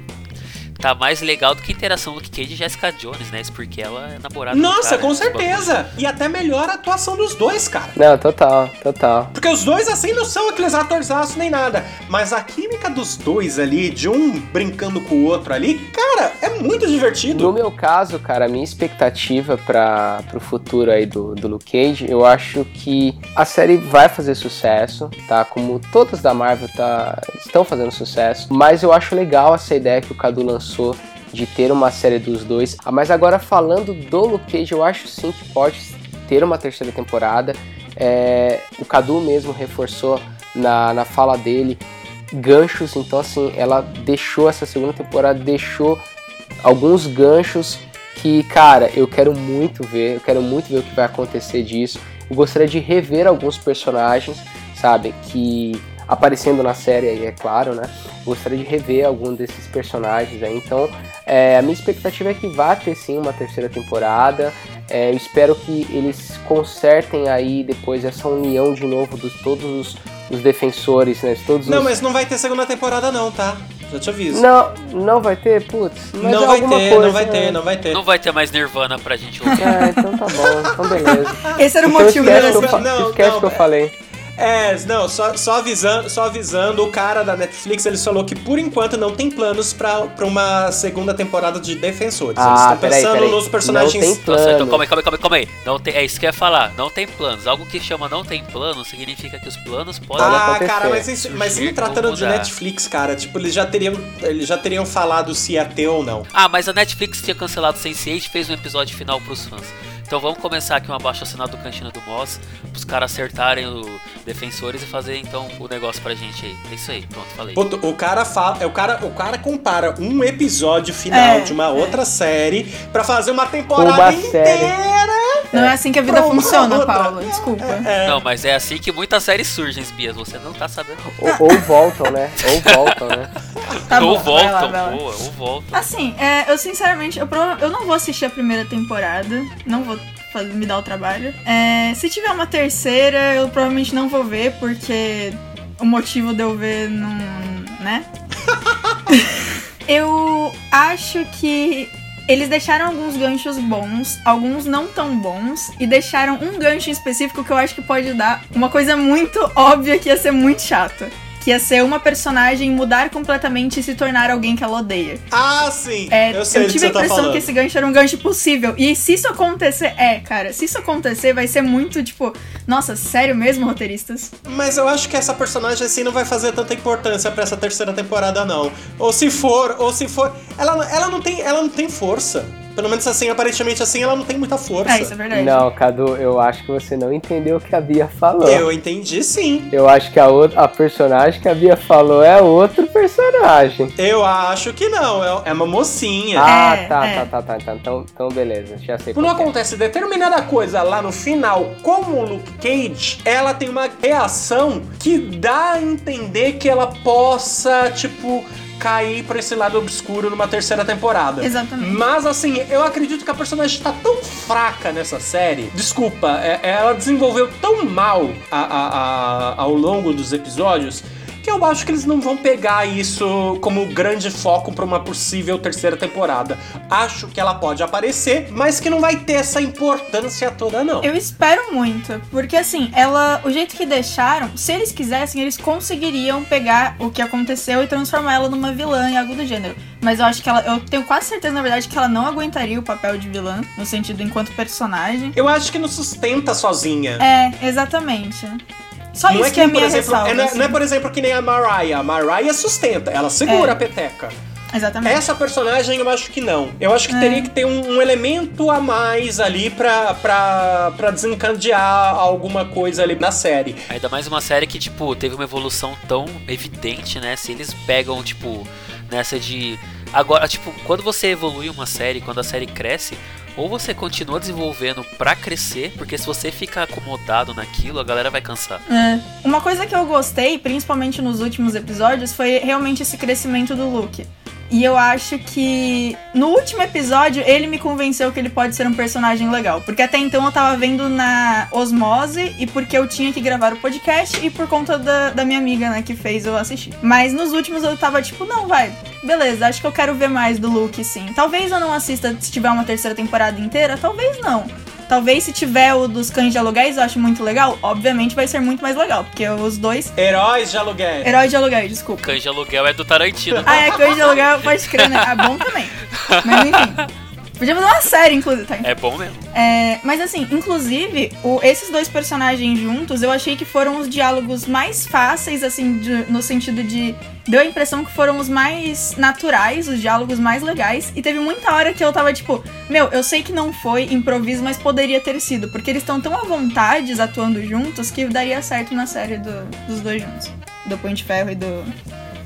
tá mais legal do que interação Luke Cage e Jessica Jones, né? Isso porque ela é namorada Nossa, cara, com certeza. E até melhora a atuação dos dois, cara. Não, total, total. Porque os dois, assim, não são aqueles atorzaços nem nada. Mas a química dos dois ali, de um brincando com o outro ali, cara, é muito No divertido. meu caso, cara, a minha expectativa para pro futuro aí do, do Luke Cage, eu acho que a série vai fazer sucesso, tá? Como todas da Marvel tá, estão fazendo sucesso, mas eu acho legal essa ideia que o Cadu lançou de ter uma série dos dois. Ah, Mas agora falando do Luke Cage, eu acho sim que pode ter uma terceira temporada. É, o Cadu mesmo reforçou na, na fala dele ganchos, então assim, ela deixou essa segunda temporada, deixou alguns ganchos que, cara, eu quero muito ver, eu quero muito ver o que vai acontecer disso. Eu gostaria de rever alguns personagens, sabe, que aparecendo na série aí, é claro, né? Gostaria de rever algum desses personagens aí. Então, é, a minha expectativa é que vá ter sim uma terceira temporada. É, eu espero que eles consertem aí depois essa união de novo de todos os, os defensores, né? Todos Não, os... mas não vai ter segunda temporada não, tá? Já te aviso. Não, não vai ter? Putz, mas não é vai ter, coisa, não vai né? ter, não vai ter. Não vai ter mais Nirvana pra gente ouvir. É, então tá bom, então beleza. Esse era o Então motivo esquece, dela. que eu, fa- Não, esquece não, que eu falei. É, não, só, só, avisando, só avisando, o cara da Netflix, ele falou que por enquanto não tem planos pra, pra uma segunda temporada de Defensores. Eles Ah, estão peraí, pensando peraí. nos personagens... Não tem Nossa, então calma aí, calma aí, calma aí, calma aí. Não tem, é isso que eu ia falar. Não tem planos. Algo que chama não tem plano significa que os planos podem. Pode Ah, acontecer. cara, mas, isso, mas se tratando de. Netflix, cara, tipo, eles já teriam, eles já teriam falado se ia ter ou não. Ah, mas a Netflix tinha cancelado Sense8 e fez um episódio final pros fãs. Então vamos começar aqui um abaixo assinado do Cantina do Moss, pros caras acertarem o Defensores e fazer então o negócio pra gente aí. É isso aí, pronto, falei. Puto, o cara fala, é o cara, o cara compara um episódio final É, de uma é. outra série pra fazer uma temporada Uma inteira. Não é assim que a vida funciona, outra. Paula. Desculpa. É. Não, mas é assim que muitas séries surgem, Espias. Você não tá sabendo. Ou, ou voltam, né? Ou voltam, né? Tá ou bom, vai lá, voltam, vai lá. boa, ou voltam. Assim, é, eu sinceramente, eu, prova- eu não vou assistir a primeira temporada. Não vou me dar o trabalho. É, se tiver uma terceira, eu provavelmente não vou ver, porque o motivo de eu ver não. né? eu acho que. Eles deixaram alguns ganchos bons, alguns não tão bons, e deixaram um gancho em específico que eu acho que pode dar uma coisa muito óbvia que ia ser muito chata. Que ia ser uma personagem mudar completamente e se tornar alguém que ela odeia. Ah, sim. É, eu sei que tive a tá impressão falando. que esse gancho era um gancho possível. E se isso acontecer, é, cara, se isso acontecer, vai ser muito tipo, nossa, sério mesmo, roteiristas? Mas eu acho que essa personagem assim não vai fazer tanta importância pra essa terceira temporada não. Ou se for, ou se for, ela, ela não tem, ela não tem força. Pelo menos assim, aparentemente assim, ela não tem muita força. É, isso é verdade. Não, Cadu, eu acho que você não entendeu o que a Bia falou. Eu entendi sim. Eu acho que a, outra, a personagem que a Bia falou é outro personagem. Eu acho que não, é- é uma mocinha. Ah, É, tá, é. tá, tá, tá, tá. Então, então beleza, já sei Quando que é. acontece determinada coisa lá no final, como o Luke Cage, ela tem uma reação que dá a entender que ela possa, tipo, cair pra esse lado obscuro numa terceira temporada. Exatamente. Mas assim, eu acredito que a personagem tá tão fraca nessa série. Desculpa, é- ela desenvolveu tão mal a- a- a- ao longo dos episódios. Que eu acho que eles não vão pegar isso como grande foco pra uma possível terceira temporada. Acho que ela pode aparecer, mas que não vai ter essa importância toda, não. Eu espero muito, porque assim, ela, o jeito que deixaram, se eles quisessem, eles conseguiriam pegar o que aconteceu e transformar ela numa vilã em algo do gênero. Mas eu acho que ela, eu tenho quase certeza na verdade que ela não aguentaria o papel de vilã, no sentido enquanto personagem. Eu acho que não sustenta sozinha. É, exatamente. Só não isso é que, que, é a por minha exemplo, ressalva. é, não, é, assim. não é, por exemplo, que nem a Mariah. A Mariah sustenta, ela segura É. a peteca. Exatamente. Essa personagem eu acho que não. Eu acho que É. teria que ter um, um elemento a mais ali pra, pra, pra desencadear alguma coisa ali na série. Ainda mais uma série que, tipo, teve uma evolução tão evidente, né? Se eles pegam, tipo, nessa de. Agora, tipo, quando você evolui uma série, quando a série cresce, ou você continua desenvolvendo pra crescer, porque se você ficar acomodado naquilo, a galera vai cansar. É. Uma coisa que eu gostei, principalmente nos últimos episódios, foi realmente esse crescimento do Luke. E eu acho que no último episódio ele me convenceu que ele pode ser um personagem legal. Porque até então eu tava vendo na osmose e porque eu tinha que gravar o podcast e por conta da, da minha amiga, né, que fez eu assistir. Mas nos últimos eu tava tipo, não, vai, beleza, acho que eu quero ver mais do Luke, sim. Talvez eu não assista se tiver uma terceira temporada inteira, talvez não. Talvez se tiver o dos cães de aluguéis, eu acho muito legal. Obviamente vai ser muito mais legal, porque os dois. Heróis de aluguel. Herói de aluguéis, desculpa. Cães de aluguel é do Tarantino. Ah, é, cães de aluguel, pode crer, né? É bom também. Mas enfim. Podia fazer uma série, inclusive, tá? É bom mesmo. É, mas assim, inclusive, o- esses dois personagens juntos, eu achei que foram os diálogos mais fáceis, assim, de- no sentido de. Deu a impressão que foram os mais naturais, os diálogos mais legais. E teve muita hora que eu tava tipo, meu, eu sei que não foi improviso, mas poderia ter sido. Porque eles estão tão à vontade atuando juntos que daria certo na série do- dos dois juntos. Do Punho de Ferro e do,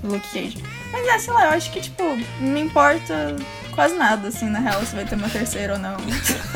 do Luke Cage. Mas é, sei lá, eu acho que, tipo, me importa quase nada, assim, na real, se vai ter uma terceira ou não.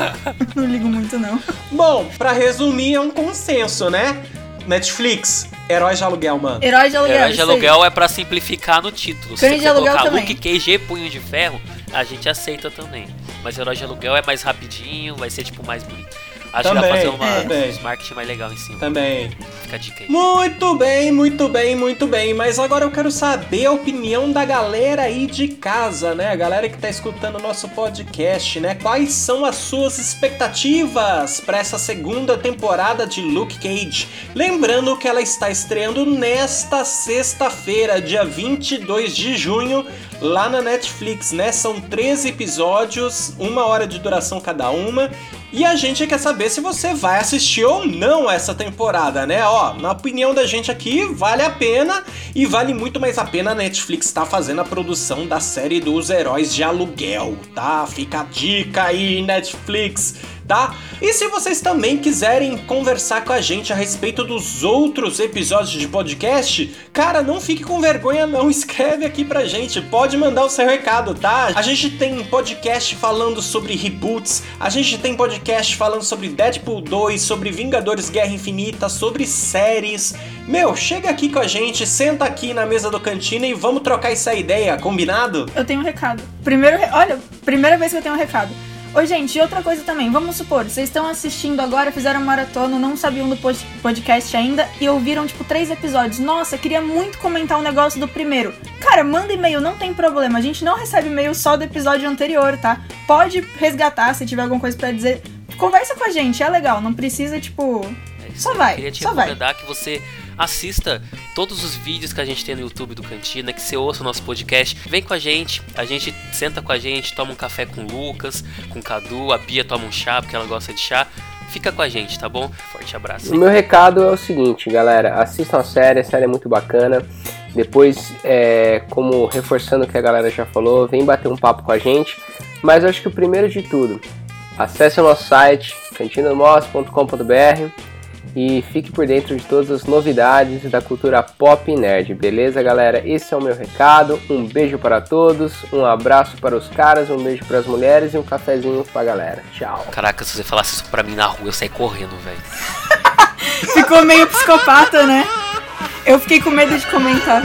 não ligo muito, não. Bom, pra resumir, é um consenso, né? Netflix, heróis de aluguel, mano. Herói de aluguel. Herói de aluguel é pra simplificar no título. Se Cães de você aluguel colocar também. Luke Cage e Punho de Ferro, a gente aceita também. Mas Herói de aluguel é mais rapidinho, vai ser tipo mais bonito. Acho que dá pra Também, fazer uma, também. uns marketing mais legal em cima. Também. Fica a dica aí. Muito bem, muito bem, muito bem. Mas agora eu quero saber a opinião da galera aí de casa, né? A galera que tá escutando o nosso podcast, né? Quais são as suas expectativas para essa segunda temporada de Luke Cage? Lembrando que ela está estreando nesta sexta-feira, dia 22 de junho, lá na Netflix, né? São 13 episódios, uma hora de duração cada uma. E a gente quer saber se você vai assistir ou não essa temporada, né? Ó, na opinião da gente aqui, vale a pena e vale muito mais a pena a Netflix estar fazendo a produção da série dos heróis de aluguel, tá? Fica a dica aí, Netflix, tá? E se vocês também quiserem conversar com a gente a respeito dos outros episódios de podcast, cara, não fique com vergonha não, escreve aqui pra gente, pode mandar o seu recado, tá? A gente tem podcast falando sobre reboots, a gente tem podcast falando sobre Deadpool 2, sobre Vingadores Guerra Infinita, sobre séries. Meu, chega aqui com a gente, senta aqui na mesa do cantina e vamos trocar essa ideia, combinado? Eu tenho um recado. Primeiro, olha, primeira vez que eu tenho um recado. Ô, gente, e outra coisa também, vamos supor, vocês estão assistindo agora, fizeram maratona, não sabiam do pod- podcast ainda e ouviram, tipo, três episódios. Nossa, queria muito comentar um negócio do primeiro. Cara, manda e-mail, não tem problema. A gente não recebe e-mail só do episódio anterior, tá? Pode resgatar se tiver alguma coisa pra dizer. Conversa com a gente, é legal, não precisa, tipo. Só vai, Queria te só vai. recomendar que você assista todos os vídeos que a gente tem no YouTube do Cantina, que você ouça o nosso podcast. Vem com a gente, a gente senta com a gente, toma um café com o Lucas, com o Cadu, a Bia toma um chá, porque ela gosta de chá. Fica com a gente, tá bom? Forte abraço. O meu recado é o seguinte, galera, assistam a série, a série é muito bacana. Depois, é, como reforçando o que a galera já falou, vem bater um papo com a gente. Mas eu acho que o primeiro de tudo, acesse o nosso site, cantinamoss.com.br e fique por dentro de todas as novidades da cultura pop e nerd, beleza, galera? Esse é o meu recado. Um beijo para todos, um abraço para os caras, um beijo para as mulheres e um cafezinho pra galera. Tchau. Caraca, se você falasse isso pra mim na rua, eu saí correndo, velho. Ficou meio psicopata, né? Eu fiquei com medo de comentar.